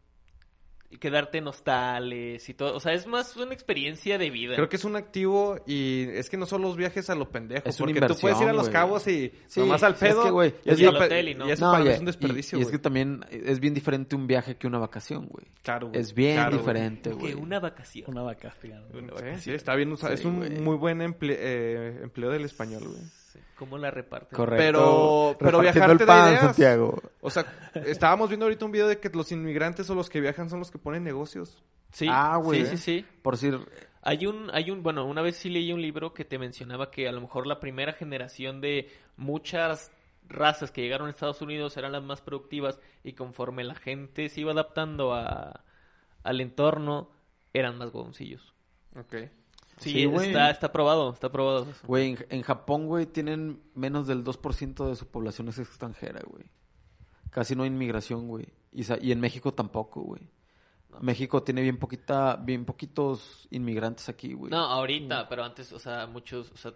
y quedarte en hostales y todo, o sea, es más una experiencia de vida. Creo que es un activo y es que no son los viajes a lo pendejo. Es porque tú puedes ir a los cabos y Sí, nomás al es pedo. que, güey, y es el hotel y no. y eso No, para mí y- es un desperdicio, y, y es que también es bien diferente un viaje que una vacación, güey. Claro, güey. Es bien Claro, güey. diferente, que güey. una vacación. Una vacación. Una Sí, vacación. sí, está bien usado. Sí, es un muy buen emple- eh, empleo del español, güey. Sí, ¿Cómo la reparten? Correcto. Pero- pero Repartiendo viajar el pan, ideas. Santiago. O sea, estábamos viendo ahorita un video de que los inmigrantes o los que viajan son los que ponen negocios. Sí, Ah, güey. sí, sí, sí. Por decir, Hay un, hay un, bueno, una vez sí leí un libro que te mencionaba que a lo mejor la primera generación de muchas razas que llegaron a Estados Unidos eran las más productivas y conforme la gente se iba adaptando a, al entorno, eran más huevoncillos. Ok. Sí, Sí, güey. está, está probado, está probado. eso. güey, en, en Japón, güey, tienen menos del 2% de su población es extranjera, güey. Casi no hay inmigración, güey. Y, y en México tampoco, güey. México tiene bien poquita, bien poquitos inmigrantes aquí, güey. No, ahorita, pero antes, o sea, muchos, o sea,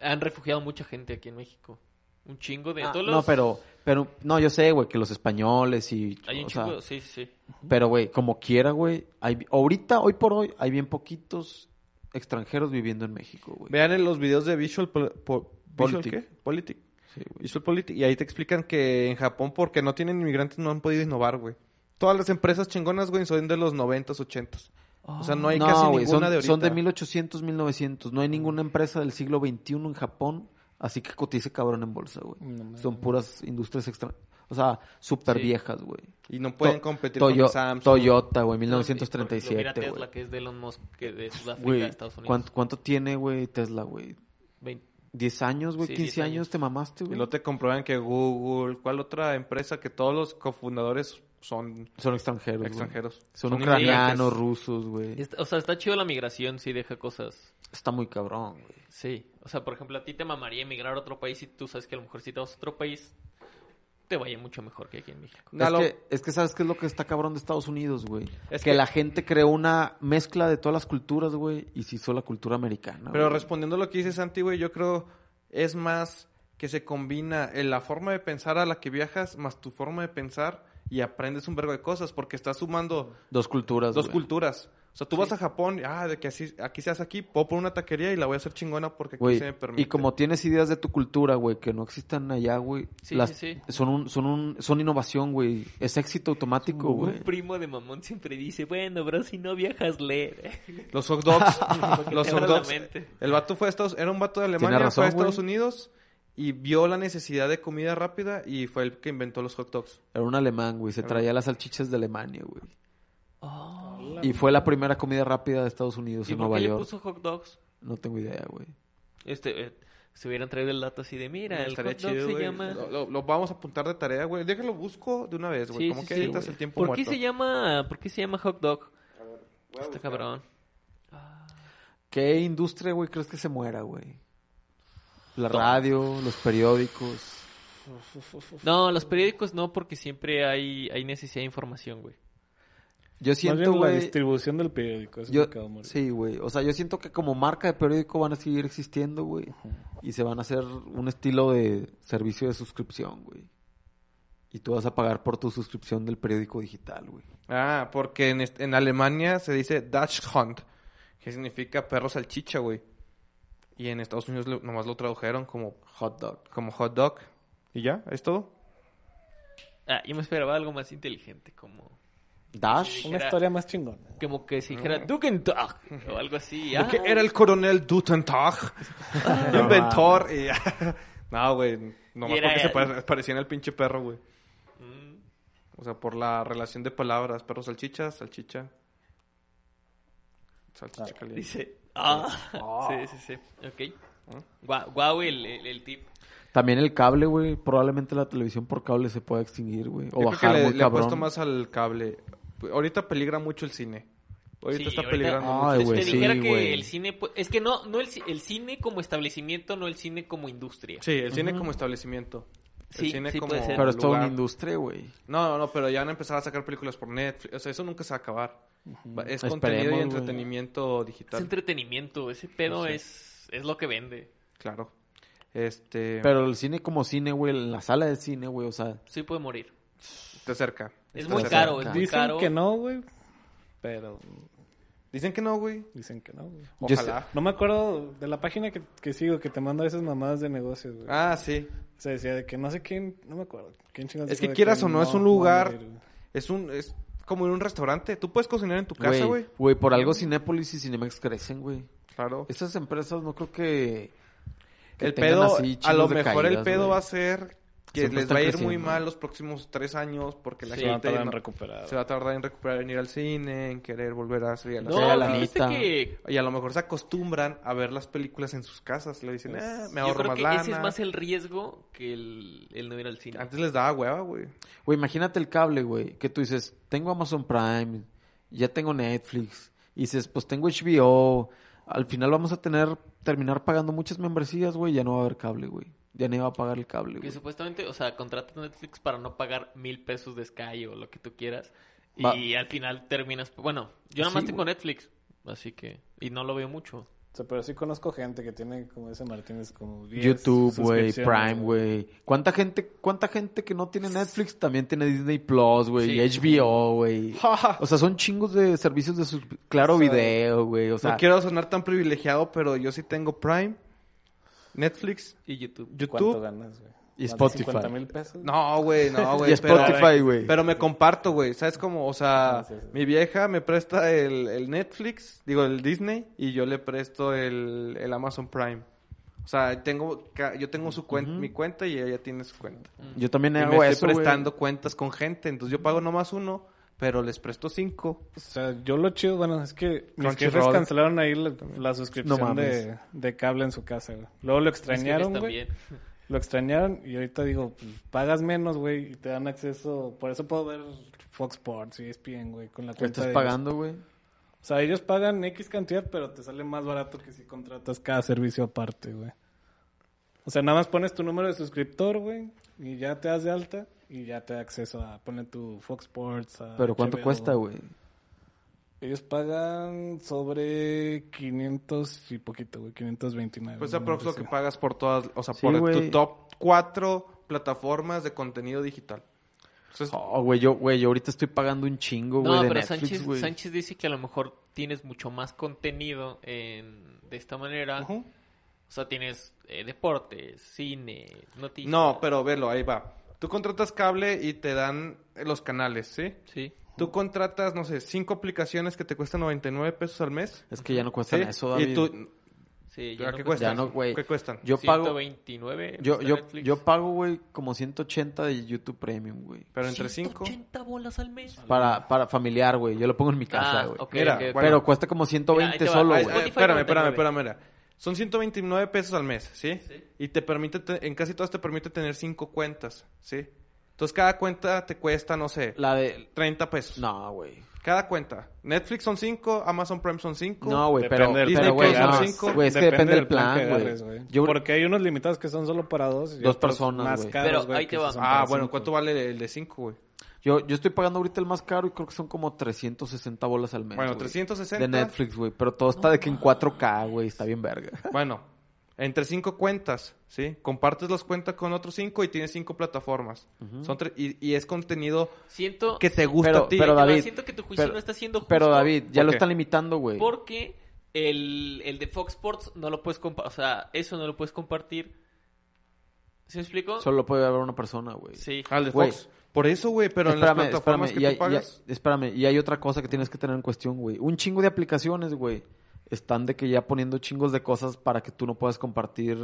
han refugiado mucha gente aquí en México. Un chingo de Ah, todos No, los- pero, pero, no, yo sé, güey, que los españoles y... Hay un sea, chingo, sí, sí, sí. Pero, güey, como quiera, güey, hay, ahorita, hoy por hoy, hay bien poquitos extranjeros viviendo en México, güey. Vean en los videos de Visual, Po- Visual Politic. ¿qué? Politic. Sí. Visual Politic. Y ahí te explican que en Japón, porque no tienen inmigrantes, no han podido innovar, güey. Todas las empresas chingonas, güey, son de los 90s, 80s. O sea, no hay casi ninguna son, de ahorita. son de 1800, 1900. No hay ninguna empresa del siglo XXI en Japón, así que cotice cabrón en bolsa, güey. No son puras industrias extra... O sea, súper Sí. viejas, güey. Y no pueden To- competir Toyo- con Samsung. Toyota, güey, No, y por ejemplo, 1937, Mira Tesla, güey. que es de Elon Musk, que de Sudáfrica, Estados Unidos. ¿cuánto, cuánto tiene, güey, Tesla, güey? Vein- ¿10 años, güey? Sí, 15 10 años. años. te mamaste, Y güey. luego te comprueban que Google, ¿cuál otra empresa que todos los cofundadores son Son extranjeros, extranjeros? Son, Son ucranianos, rusos, güey. O sea, está chido la migración, sí deja cosas. Está muy cabrón, güey. Sí. O sea, por ejemplo, a ti te mamaría emigrar a otro país y tú sabes que a lo mejor si te vas a otro país, te vaya mucho mejor que aquí en México. Es, que, es que sabes qué es lo que está cabrón de Estados Unidos, güey. Es que, que- la gente creó una mezcla de todas las culturas, güey, y se hizo la cultura americana. Pero güey. respondiendo a lo que dice Santi, güey, yo creo es más que se combina en la forma de pensar a la que viajas más tu forma de pensar y aprendes un vergo de cosas porque estás sumando dos culturas, dos güey. culturas. O sea, tú vas a Japón, y, ah, de que así, aquí seas aquí, puedo poner una taquería y la voy a hacer chingona porque aquí se me permite. y como tienes ideas de tu cultura, güey, que no existan allá, güey, Sí, las- sí, sí. son un, son un, son innovación, güey, es éxito automático, güey. Un primo de mamón siempre dice, bueno, bro, si no viajas, lee. [laughs] Los hot dogs, los hot dogs. El vato fue a Estados, era un vato de Alemania, razón, fue a Estados. Unidos y vio la necesidad de comida rápida y fue el que inventó los hot dogs. Era un alemán, güey, se traía las salchichas de Alemania, güey. Oh. Y fue la primera comida rápida de Estados Unidos ¿Y en por Nueva qué le York. puso hot dogs? No tengo idea, güey. Este, eh, se hubieran traído el dato así de, mira, el hot dog chido, se güey. llama... Lo, lo- lo vamos a apuntar de tarea, güey. Déjalo busco de una vez, güey. Sí, Como sí, que sí, ahorita es güey. el tiempo ¿Por muerto. qué se llama, por qué se llama hot dog? Está cabrón. ¿Qué industria, güey, crees que se muera, güey? La radio, los periódicos. No, los periódicos no, porque siempre hay, hay necesidad de información, güey. Yo Más siento, bien la güey... distribución del periódico. Eso Yo, sí, güey. O sea, yo siento que como marca de periódico van a seguir existiendo, güey. Y se van a hacer un estilo de servicio de suscripción, güey. Y tú vas a pagar por tu suscripción del periódico digital, güey. Ah, porque en, en Alemania se dice Dutch Hunt, que significa perro salchicha, güey. Y en Estados Unidos lo- nomás lo tradujeron como Hot dog. como hot dog. ¿Y ya? ¿Es todo? Ah, yo me esperaba algo más inteligente, como, Dash. Una Era- historia más chingona. como que si dijera Dugentag o algo así. Ah, Porque era el coronel Dutentag, inventor. Y... no, [laughs] güey. Nomás era porque se parecían al pinche perro, güey. mm, O sea, por la relación de palabras. Perro salchicha, salchicha. Salchicha caliente. dice. Ah, sí, sí, sí. Ok. Guau, guau el, el, el tip. También el cable, güey. Probablemente la televisión por cable se pueda extinguir, güey. O Yo creo que bajar le, muy le cabrón. apuesto más al cable. Ahorita peligra mucho el cine. Ahorita Sí, está ahorita- peligrando Ay, mucho. te sí, dijera que el cine, pues, es que no, no el, el cine como establecimiento, no el cine como industria. Sí, el cine como establecimiento. El Sí, cine sí como puede ser. Pero es toda una industria, güey. No, no, no, pero ya van a empezar a sacar películas por Netflix. O sea, eso nunca se va a acabar. Es Esperemos, contenido y entretenimiento Es digital. entretenimiento, ese pedo Sí. es, es lo que vende. Claro. Este. Pero el cine como cine, güey, la sala de cine, güey, o sea, Sí puede morir. Te acerca. Es muy caro, es muy Dicen caro. que no, güey. Pero Dicen que no, güey. dicen que no, güey. Yo Ojalá. No me acuerdo de la página que, que sigo que te manda esas mamadas de negocios, güey. Ah, sí. O sea, decía de que no sé quién, no me acuerdo. ¿Quién chingados Es que quieras o no, es un a lugar- morir? Es un. Es como en un restaurante. Tú puedes cocinar en tu casa, güey, güey. güey, por algo Cinépolis y Cinemex crecen, güey. Claro. Estas empresas no creo que que el pedo, así a lo mejor el pedo va a ser que Siempre les va a ir muy mal los próximos tres años porque la Sí. Se van a gente tardar en no- recuperar. se va a tardar en recuperar, en ir al cine, en querer volver a salir a la Sí, a No, la que Y a lo mejor se acostumbran a ver las películas en sus casas. Le dicen, eh, me yo ahorro creo más que lana. ese es más el riesgo que el, el no ir al cine. Antes les daba hueva, güey. Güey, imagínate el cable, güey. Que tú dices, tengo Amazon Prime, ya tengo Netflix. Y dices, pues tengo HBO. Al final vamos a tener, terminar pagando muchas membresías, güey. Ya no va a haber cable, güey. Ya ni va a pagar el cable, Que güey. supuestamente, o sea, contratas Netflix para no pagar mil pesos de Sky o lo que tú quieras. Va- Y al final terminas. Bueno, yo nada más Sí, tengo Netflix. Así que. Y no lo veo mucho. O sea, pero sí conozco gente que tiene, como ese Martínez, como 10 YouTube, güey, Prime, güey. ¿Cuánta gente, ¿Cuánta gente que no tiene Netflix también tiene Disney Plus, güey? Sí. HBO, güey. O sea, son chingos de servicios de sus... Claro O sea, video, güey. O sea, no quiero sonar tan privilegiado, pero yo sí tengo Prime, Netflix, Y YouTube. ¿Cuánto YouTube. ganas, güey? Y ¿Más de Spotify. 50 mil pesos? No, güey, no, [laughs] güey. y pero- Spotify, güey. Pero me comparto, güey. ¿Sabes cómo? O sea, Ah, sí, sí. mi vieja me presta el, el Netflix, digo, el Disney, y yo le presto el, el Amazon Prime. O sea, tengo, yo tengo su cuenta, mi cuenta y ella tiene su cuenta. Yo también Y me hago estoy eso, güey. prestando cuentas con gente. Entonces yo pago nomás uno, pero les presto cinco. O sea, yo lo chido, bueno, es que mis jefes cancelaron ahí la, la suscripción No de, de cable en su casa, güey. Luego lo extrañaron, güey. Lo extrañaron y ahorita digo, pues, pagas menos, güey, y te dan acceso. Por eso puedo ver Fox Sports y ESPN, güey, con la ¿Qué cuenta estás de pagando, güey? O sea, ellos pagan X cantidad, pero te sale más barato que si contratas cada servicio aparte, güey. O sea, nada más pones tu número de suscriptor, güey, y ya te das de alta y ya te da acceso a poner tu Fox Sports. a Pero ¿cuánto HBO. cuesta, güey? Ellos pagan sobre 500 y poquito, güey, 529. Pues aprox lo que pagas por todas, o sea, Sí, por tu top cuatro plataformas de contenido digital. Entonces, Oh, güey, yo, güey, yo ahorita estoy pagando un chingo, güey, No, de pero Netflix, Sánchez, güey. Sánchez dice que a lo mejor tienes mucho más contenido en, de esta manera. ujú. O sea, tienes eh, deportes, cine, noticias. No, pero velo, ahí va. Tú contratas cable y te dan los canales, ¿sí? Sí. Tú contratas, no sé, cinco aplicaciones que te cuestan 99 pesos al mes. Es que ya no cuestan ¿sí? eso, David. Y tú, Sí, ¿a no qué cuesta- cuestan? Ya no, güey. ¿Qué cuestan? Yo pago, 129 yo, yo, Netflix. yo pago, güey, como 180 de YouTube Premium, güey. Pero entre cinco. 180 bolas al mes. Para, para familiar, güey. Yo lo pongo en mi casa, Ah, güey. ok, Mira, ok, ok. bueno, Pero cuesta como 120 Mira, solo, güey. espérame, espérame, 99. espérame. Son 129 pesos al mes, ¿sí? Sí. Y te permite, te- en casi todas te permite tener cinco cuentas, ¿sí? Entonces cada cuenta te cuesta, no sé, La de... 30 pesos. No, güey. Cada cuenta. Netflix son 5, Amazon Prime son 5. No, güey, pero, del pero, agarres. Cinco. Güey, es que depende del plan, güey. Yo, Porque hay unos limitados que son solo para dos. y Dos personas, más güey. caros, Pero ahí te va. son Ah, bueno, cinco. ¿cuánto vale el de 5, güey? Yo, yo estoy pagando ahorita el más caro y creo que son como 360 bolas al mes, Bueno, güey. 360. De Netflix, güey. Pero todo está de que en 4K, güey. Está bien verga. [laughs] Bueno, entre 5 cuentas, ¿sí? Compartes las cuentas con otros 5 y tienes 5 plataformas. Son y, y es contenido Siento... que te gusta Pero- a ti. pero David, siento que tu juicio pero- no está siendo justo. Pero David, ya ¿Por lo qué? están limitando, güey. Porque el, el de Fox Sports no lo puedes compartir. O sea, eso no lo puedes compartir. ¿Se me explico? Solo puede haber una persona, güey. Sí. Al de Güey. Fox. Por eso, güey, pero en las plataformas espérame, y que tú hay, y pagas... espérame, y hay otra cosa que tienes que tener en cuestión, güey. Un chingo de aplicaciones, güey, están de que ya poniendo chingos de cosas para que tú no puedas compartir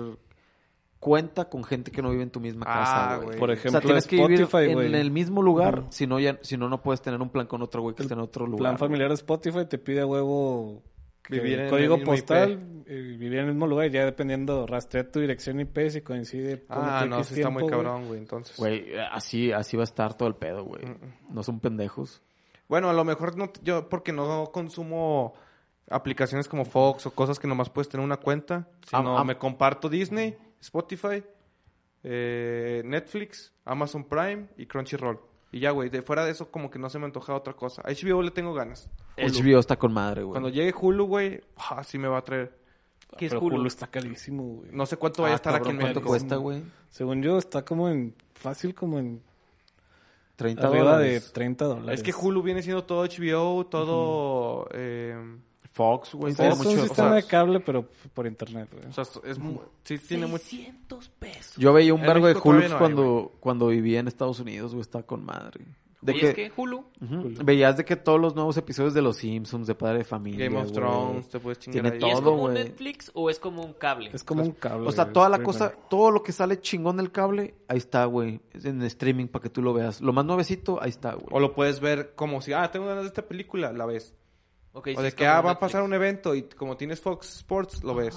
cuenta con gente que no vive en tu misma Ah, casa, güey. güey. Por O ejemplo, sea, tienes que vivir Spotify, en güey. el mismo lugar, si no ya, si no no puedes tener un plan con otro güey que esté en otro lugar. plan familiar de Spotify te pide a huevo Vivir en el código mismo postal, IP. eh, vivir en el mismo lugar, ya dependiendo, rastrea tu dirección IP si coincide. con Ah, no, sí está muy cabrón, güey, entonces. Güey, así, así va a estar todo el pedo, güey. No son pendejos. Bueno, a lo mejor no, yo porque no consumo aplicaciones como Fox o cosas que nomás puedes tener una cuenta, sino Ah, ah. me comparto Disney, Spotify, eh, Netflix, Amazon Prime y Crunchyroll. Y ya, güey, de fuera de eso como que no se me antoja otra cosa. A HBO le tengo ganas. Hulu. HBO está con madre, güey. Cuando llegue Hulu, güey, ah, sí me va a traer. ¿Qué es Pero Hulu? Hulu está carísimo, güey. No sé cuánto vaya a Ah, estar cabrón, aquí en ¿Cuánto México. cuesta, güey? Según yo, está como en, fácil como en 30 arriba dólares. de 30 dólares. Es que Hulu viene siendo todo HBO, todo... eh, Fox, güey. O sea, tiene es un mucho- o sistema sea, de cable, pero por internet, güey. o sea, es, mu- sí tiene mucho... 600 pesos. Yo veía un En vergo de México todavía Hulk no hay, cuando, cuando vivía en Estados Unidos, güey. Estaba con madre. De ¿Y que, es que Hulu? Veías de que todos los nuevos episodios de Los Simpsons, de Padre de Familia, Game of. Thrones, te puedes chingar Tiene ahí. ¿Y es Todo, como un güey. Netflix o es como un cable? Es como un cable. O sea, toda la cosa, todo lo que sale chingón del cable, ahí está, güey. Es En streaming para que tú lo veas. Lo más nuevecito, ahí está, güey. O lo puedes ver como si, ah, tengo ganas de esta película, la ves. O de que, ah, va a pasar un evento y como tienes Fox Sports, lo ves.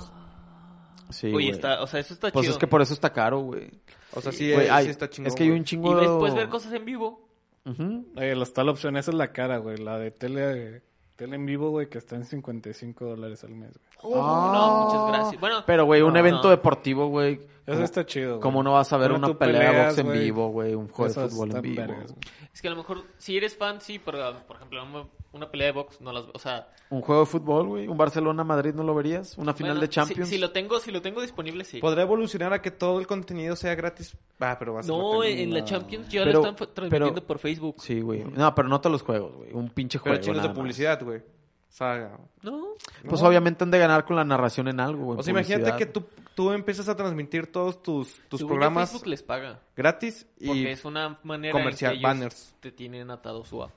Sí, Oye, está, o sea, eso está Pues chido. es que por eso está caro, güey. O sea, sí, es, sí está chingón. es que hay un chingo Y de... ves, puedes ver cosas en vivo. Ujú. Oye, la- está la opción, esa es la cara, güey. La de tele, tele en vivo, güey, que está en 55 dólares al mes, güey. Ah. No, muchas gracias. Bueno, Pero, güey, un no, evento no. deportivo, güey. Eso ¿cómo- está chido, güey. ¿Cómo no vas a ver una pelea de peleas, box en güey. vivo, güey? Un juego de fútbol en vivo. vergas. Es que a lo mejor, si eres fan, sí, pero por ejemplo, una, pelea de box no las... O sea, Un juego de fútbol, güey. Un Barcelona-Madrid, ¿no lo verías? Una final bueno, de Champions. Si, si lo tengo, si lo tengo disponible, sí. Podrá evolucionar a que todo el contenido sea gratis. Ah, pero va a ser No, la en, la. Champions ya Pero- lo están transmitiendo pero- por Facebook. Sí, güey. No, pero no todos los juegos, güey. Un pinche Pero juego. chingos de publicidad, güey. Sea, No, Pues No. obviamente han de ganar con la narración en algo, güey. o sea, imagínate publicidad. que tú, tú empiezas a transmitir todos tus, tus programas Facebook les paga. gratis Porque y es una manera comercial, en que ellos banners. te tienen atado su app.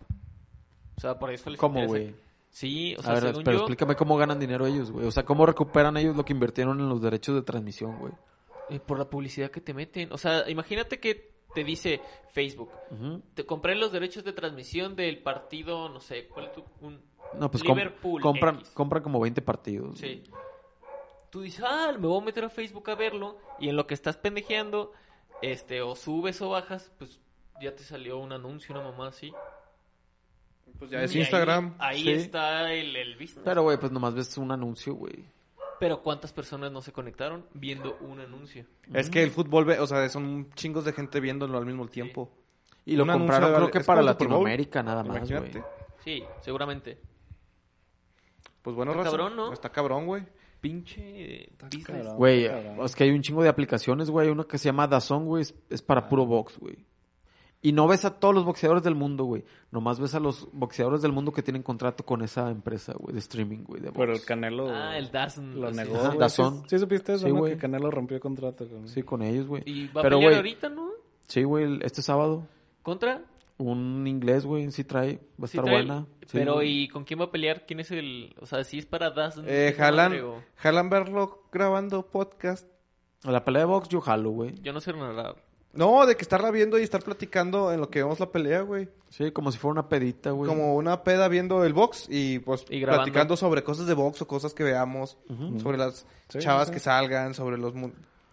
O sea, por eso les ¿Cómo, güey? Sí, o A sea, ver, según pero yo, explícame cómo ganan dinero ellos, güey. O sea, cómo recuperan ellos lo que invirtieron en los derechos de transmisión, güey. eh, por la publicidad que te meten. O sea, imagínate que te dice Facebook, te compré los derechos de transmisión del partido, no sé, ¿cuál es tu- un No, pues X. compran como 20 partidos. Sí. Tú dices, ah, me voy a meter a Facebook a verlo. Y en lo que estás pendejeando, este, o subes o bajas, pues ya te salió un anuncio, una mamá así. Pues ya es Y Instagram. Ahí, Sí. está el, el business. Pero, güey, pues nomás ves un anuncio, güey. Pero ¿cuántas personas no se conectaron viendo un anuncio? Es que el fútbol, ve- o sea, son chingos de gente viéndolo al mismo tiempo. Y lo Un compraron creo que para. Latinoamérica nada más, güey. Sí, seguramente. Pues bueno, Está raza, cabrón, ¿no? Está cabrón, güey. Pinche cabrón. Güey, es que hay un chingo de aplicaciones, güey. Hay una que se llama Dazón, güey. Es, es para puro box, güey. Y no ves a todos los boxeadores del mundo, güey. Nomás ves a los boxeadores del mundo que tienen contrato con esa empresa, güey, de streaming, güey, de box. Pero el Canelo Ah, el DAZN. lo negó. Dazón. ¿Sí, sí supiste eso, Sí, no? güey. Que Canelo rompió contrato con... Sí, con ellos, güey. Y va a pelear güey, ahorita, ¿no? sí, güey, el- este sábado. ¿Contra? Un inglés, güey, sí trae. Va a Sí estar trae- buena. Sí, Pero. ¿y con quién va a pelear? ¿Quién es el...? O sea, si es para DAZN... Eh, jalan, jalan verlo grabando podcast. A la pelea de box yo jalo, güey. Yo no sé narrar. No, de que estarla viendo y estar platicando en lo que vemos la pelea, güey. Sí, como si fuera una pedita, güey. Como una peda viendo el box y pues Y platicando sobre cosas de box o cosas que veamos, sobre las Sí, chavas sí. que salgan, sobre los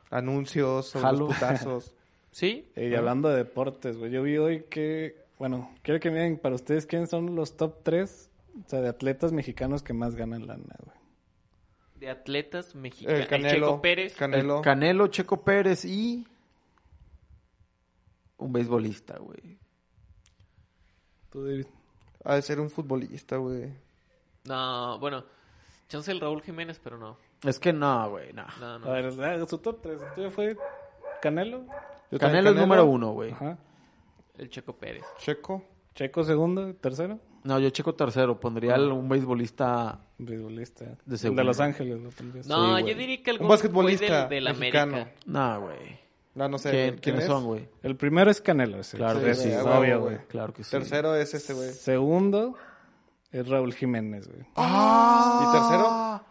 anuncios, sobre los putazos. [laughs] ¿Sí? Y hablando de deportes, güey, yo vi hoy que, bueno, quiero que me digan para ustedes quiénes son los top 3, o sea, de atletas mexicanos que más ganan lana, güey. De atletas mexicanos. El El, Canelo. Checo Pérez. Canelo. Canelo, Checo Pérez y... Un beisbolista, güey. Tú, David. Ha de ser un futbolista, güey. No, bueno. Chance el Raúl Jiménez, pero no. Es que no, güey, no. No, A no. ver, ah, su top 3, ¿tuyo fue Canelo? Yo también Canelo es número uno, güey. Ajá. El Checo Pérez. Checo. Checo segundo, tercero, No, yo Checo tercero. Pondría al- un beisbolista... beisbolista. De De. Los Ángeles, lo. No, Sí, yo diría que algún Un basquetbolista del. América. No, güey. No, no sé. ¿Quién- ¿quién ¿Quiénes es? son, güey? El primero es Canelo, ese. Claro Sí, que sí, obvio, güey. Claro que sí. Tercero es este, güey. Segundo es Raúl Jiménez, güey. ¡Ah! ¿Y tercero?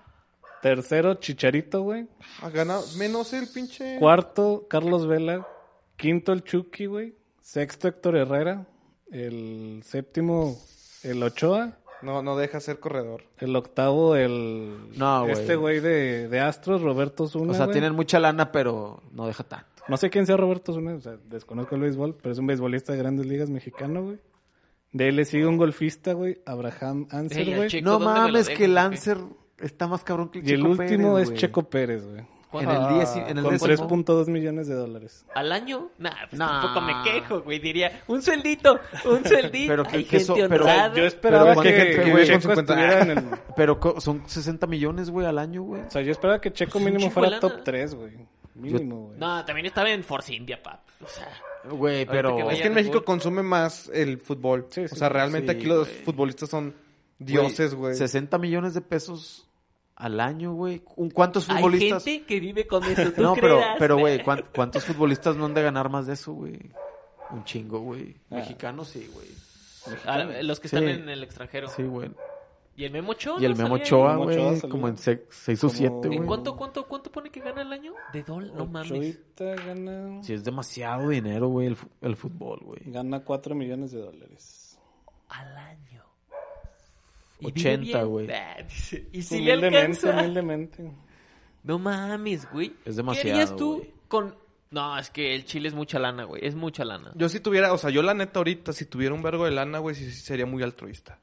Tercero, Chicharito, güey. Ha ganado menos el pinche. Cuarto, Carlos Vela. Quinto, el Chucky, güey. Sexto, Héctor Herrera. El séptimo, el Ochoa. No, no deja ser corredor. El octavo, el... No, güey. Este güey de, de Astros, Roberto Zuna, O sea, güey. tienen mucha lana, pero no deja tanto. No sé quién sea Roberto Zuna, o sea, desconozco el béisbol, pero es un beisbolista de grandes ligas mexicano, güey. De él le sigue un golfista, güey, Abraham Anser, Ey, güey. No ¿dónde me lo mames, que el? Lancer está más cabrón que el Y el Checo último Pérez, es güey. Checo Pérez, güey. En el 10 en el Con décimo. 3.2 millones de dólares. ¿Al año? Nah, pues Nah. tampoco me quejo, güey. Diría, un sueldito, un sueldito. Pero que- Hay que eso- gente pero-. Yo esperaba Pero que, ¿cuánta gente que con Checo 50? estuviera en el... [laughs] Pero son 60 millones, güey, al año, güey. O sea, yo esperaba que Checo Pues mínimo fuera top lana. 3, güey. Mínimo, güey. No, también estaba en Force India, pap. O sea, Güey, pero... que Es que en México consume más el fútbol. Sí, o sea, realmente sí, aquí los futbolistas son dioses, güey. 60 millones de pesos al año, güey. ¿Un- ¿Cuántos hay futbolistas? gente que vive con eso. ¿Tú [laughs] No, pero, creerás? pero, güey, [laughs] ¿cuán- ¿cuántos futbolistas no han de ganar más de eso, güey? Un chingo, güey. Ah. Mexicanos, sí, güey. Ah, los que están Sí. en el extranjero. Sí, güey. ¿Y el Memo Ochoa? Y el no Memo? Ochoa, güey, como en 6 o Como- 7, ¿En güey. cuánto, cuánto, cuánto pone que gana al año? De dólar, no mames. Ochoita gana, Sí, es demasiado dinero, güey, el, el fútbol, güey. gana 4 millones de dólares. Al año. 80, vive bien? güey. [laughs] Y si le Humildemente, alcanza. humildemente. No mames, güey. Es demasiado, ¿Qué harías tú con...? No, es que el chile es mucha lana, güey. Es mucha lana. Yo si tuviera, o sea, yo la neta ahorita, si tuviera un vergo de lana, güey, sí, sí sería muy altruista.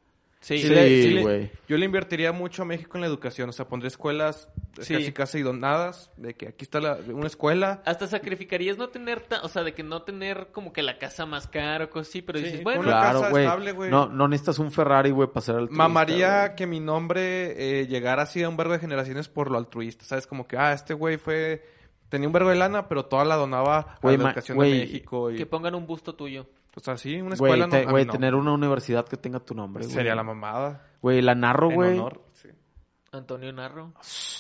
Sí, Sí, le- sí le- güey. yo le invertiría mucho a México en la educación. O sea, pondría escuelas Sí. casi casi donadas. De que aquí está la, una escuela. Hasta sacrificarías no tener, ta- o sea, de que no tener como que la casa más cara o cosas así, pero Sí, dices, bueno, Claro, casa güey. estable, güey. No, no necesitas un Ferrari, güey, para ser altruista, Mamaría güey. que mi nombre eh, llegara así a un vergo de generaciones por lo altruista. ¿Sabes? Como que, ah, este güey fue... Tenía un vergo de lana, pero toda la donaba a la educación de México. Y, que pongan un busto tuyo. O sea, sí, una Güey, escuela te- no, güey, no. tener una universidad que tenga tu nombre, güey. Sería la mamada. Güey, la narro, En güey. honor. sí. Antonio Narro.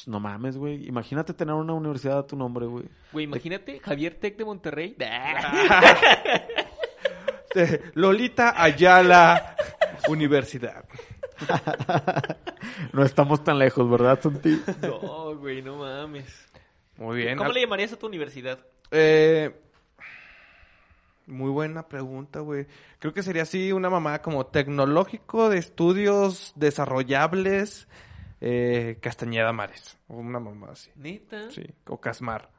No mames, güey. Imagínate tener una universidad a tu nombre, güey. Güey, imagínate, Javier Tec de Monterrey. [laughs] Lolita Ayala Universidad. No estamos tan lejos, ¿verdad, Santi? no, güey, no mames. Muy bien. ¿Cómo le llamarías a tu universidad? Eh, muy buena pregunta, güey. Creo que sería así una mamá como tecnológico de estudios desarrollables eh, Castañeda Mares. O Una mamá así. ¿Neta? Sí. O Casmar.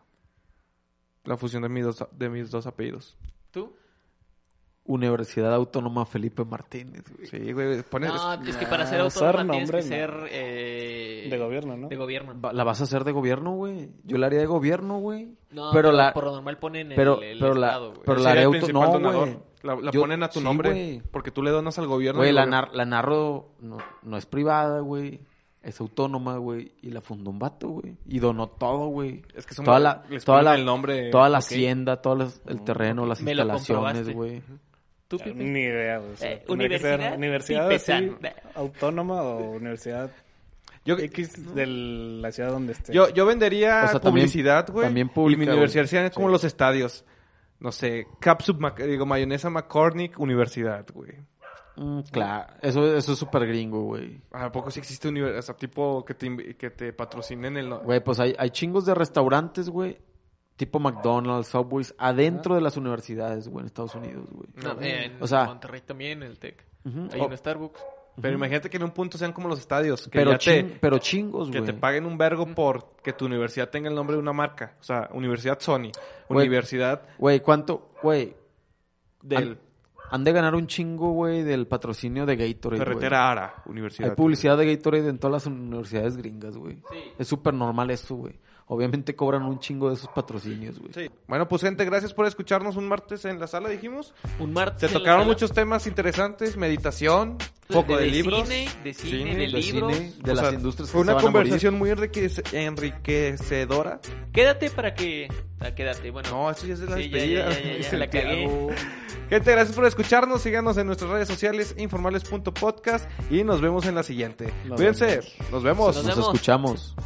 La fusión de mis dos, de mis dos apellidos. ¿Tú? Universidad Autónoma Felipe Martínez, güey. Sí, güey. Pone... No, es que para ser autónoma tienes que ser... eh, De gobierno, ¿no? De gobierno. La vas a hacer de gobierno, güey. Yo la haría de gobierno, güey. No, pero la... por lo normal ponen el, pero- el pero la- estado, güey. pero la el auto- principal no, güey. La, la Yo- ponen a tu sí, nombre. Porque tú le donas al gobierno. Güey, la, gobierno- nar- la narro no, no es privada, güey. Es autónoma, güey. Y la fundó un vato, güey. Y donó todo, güey. Es que son- toda la, les toda ponen la, el nombre, toda la hacienda, todo el terreno, las Me instalaciones, güey. ¿Tú? Ni idea, güey. O sea, Eh, universidad universidad así, autónoma o universidad Yo, X de la ciudad donde esté. Yo, yo vendería O sea, también- publicidad, güey. también Y pública, mi universidad sería como Sí. los estadios. No sé, Capsup, Mac- digo, mayonesa McCormick, universidad, güey. Mm, claro, eso, eso es súper gringo, güey. ¿A poco sí existe universidad? O sea, tipo que te, que te patrocinen el... Güey, pues hay, hay chingos de restaurantes, güey. Tipo McDonald's, Subways, adentro de las universidades, güey, en Estados Unidos, güey. No, en O sea- Monterrey también, el TEC. Ujú. Hay Oh. un Starbucks. Pero imagínate que en un punto sean como los estadios. Que Pero, ya te, pero chingos, que güey. te paguen un vergo por que tu universidad tenga el nombre de una marca. O sea, Universidad Sony. Universidad Güey, ¿cuánto? Güey, del han, han de ganar un chingo, güey, del patrocinio de Gatorade, güey. Ferretera Ara. Hay Universidad. publicidad de Gatorade en todas las universidades gringas, güey. Sí. Es súper normal eso, güey. Obviamente cobran un chingo de esos patrocinios, güey. Sí. Bueno, pues gente, gracias por escucharnos un martes en la sala, dijimos. Un martes. Se en la tocaron sala. muchos temas interesantes, meditación, poco de, libros. Cine, de cine, Cine, de, de libros. cine, de O las sea, industrias Fue una conversación muy enriquece- enriquecedora. Quédate para que... ah, quédate, bueno. No, esto ya es de la Sí, despedida. ya, ya, ya, [laughs] ya, la cagué. Gente, gracias por escucharnos. Síganos en nuestras redes sociales, informales.podcast. Y nos vemos en la siguiente. Nos Cuídense. vemos. Nos vemos. Nos Nos vemos. escuchamos.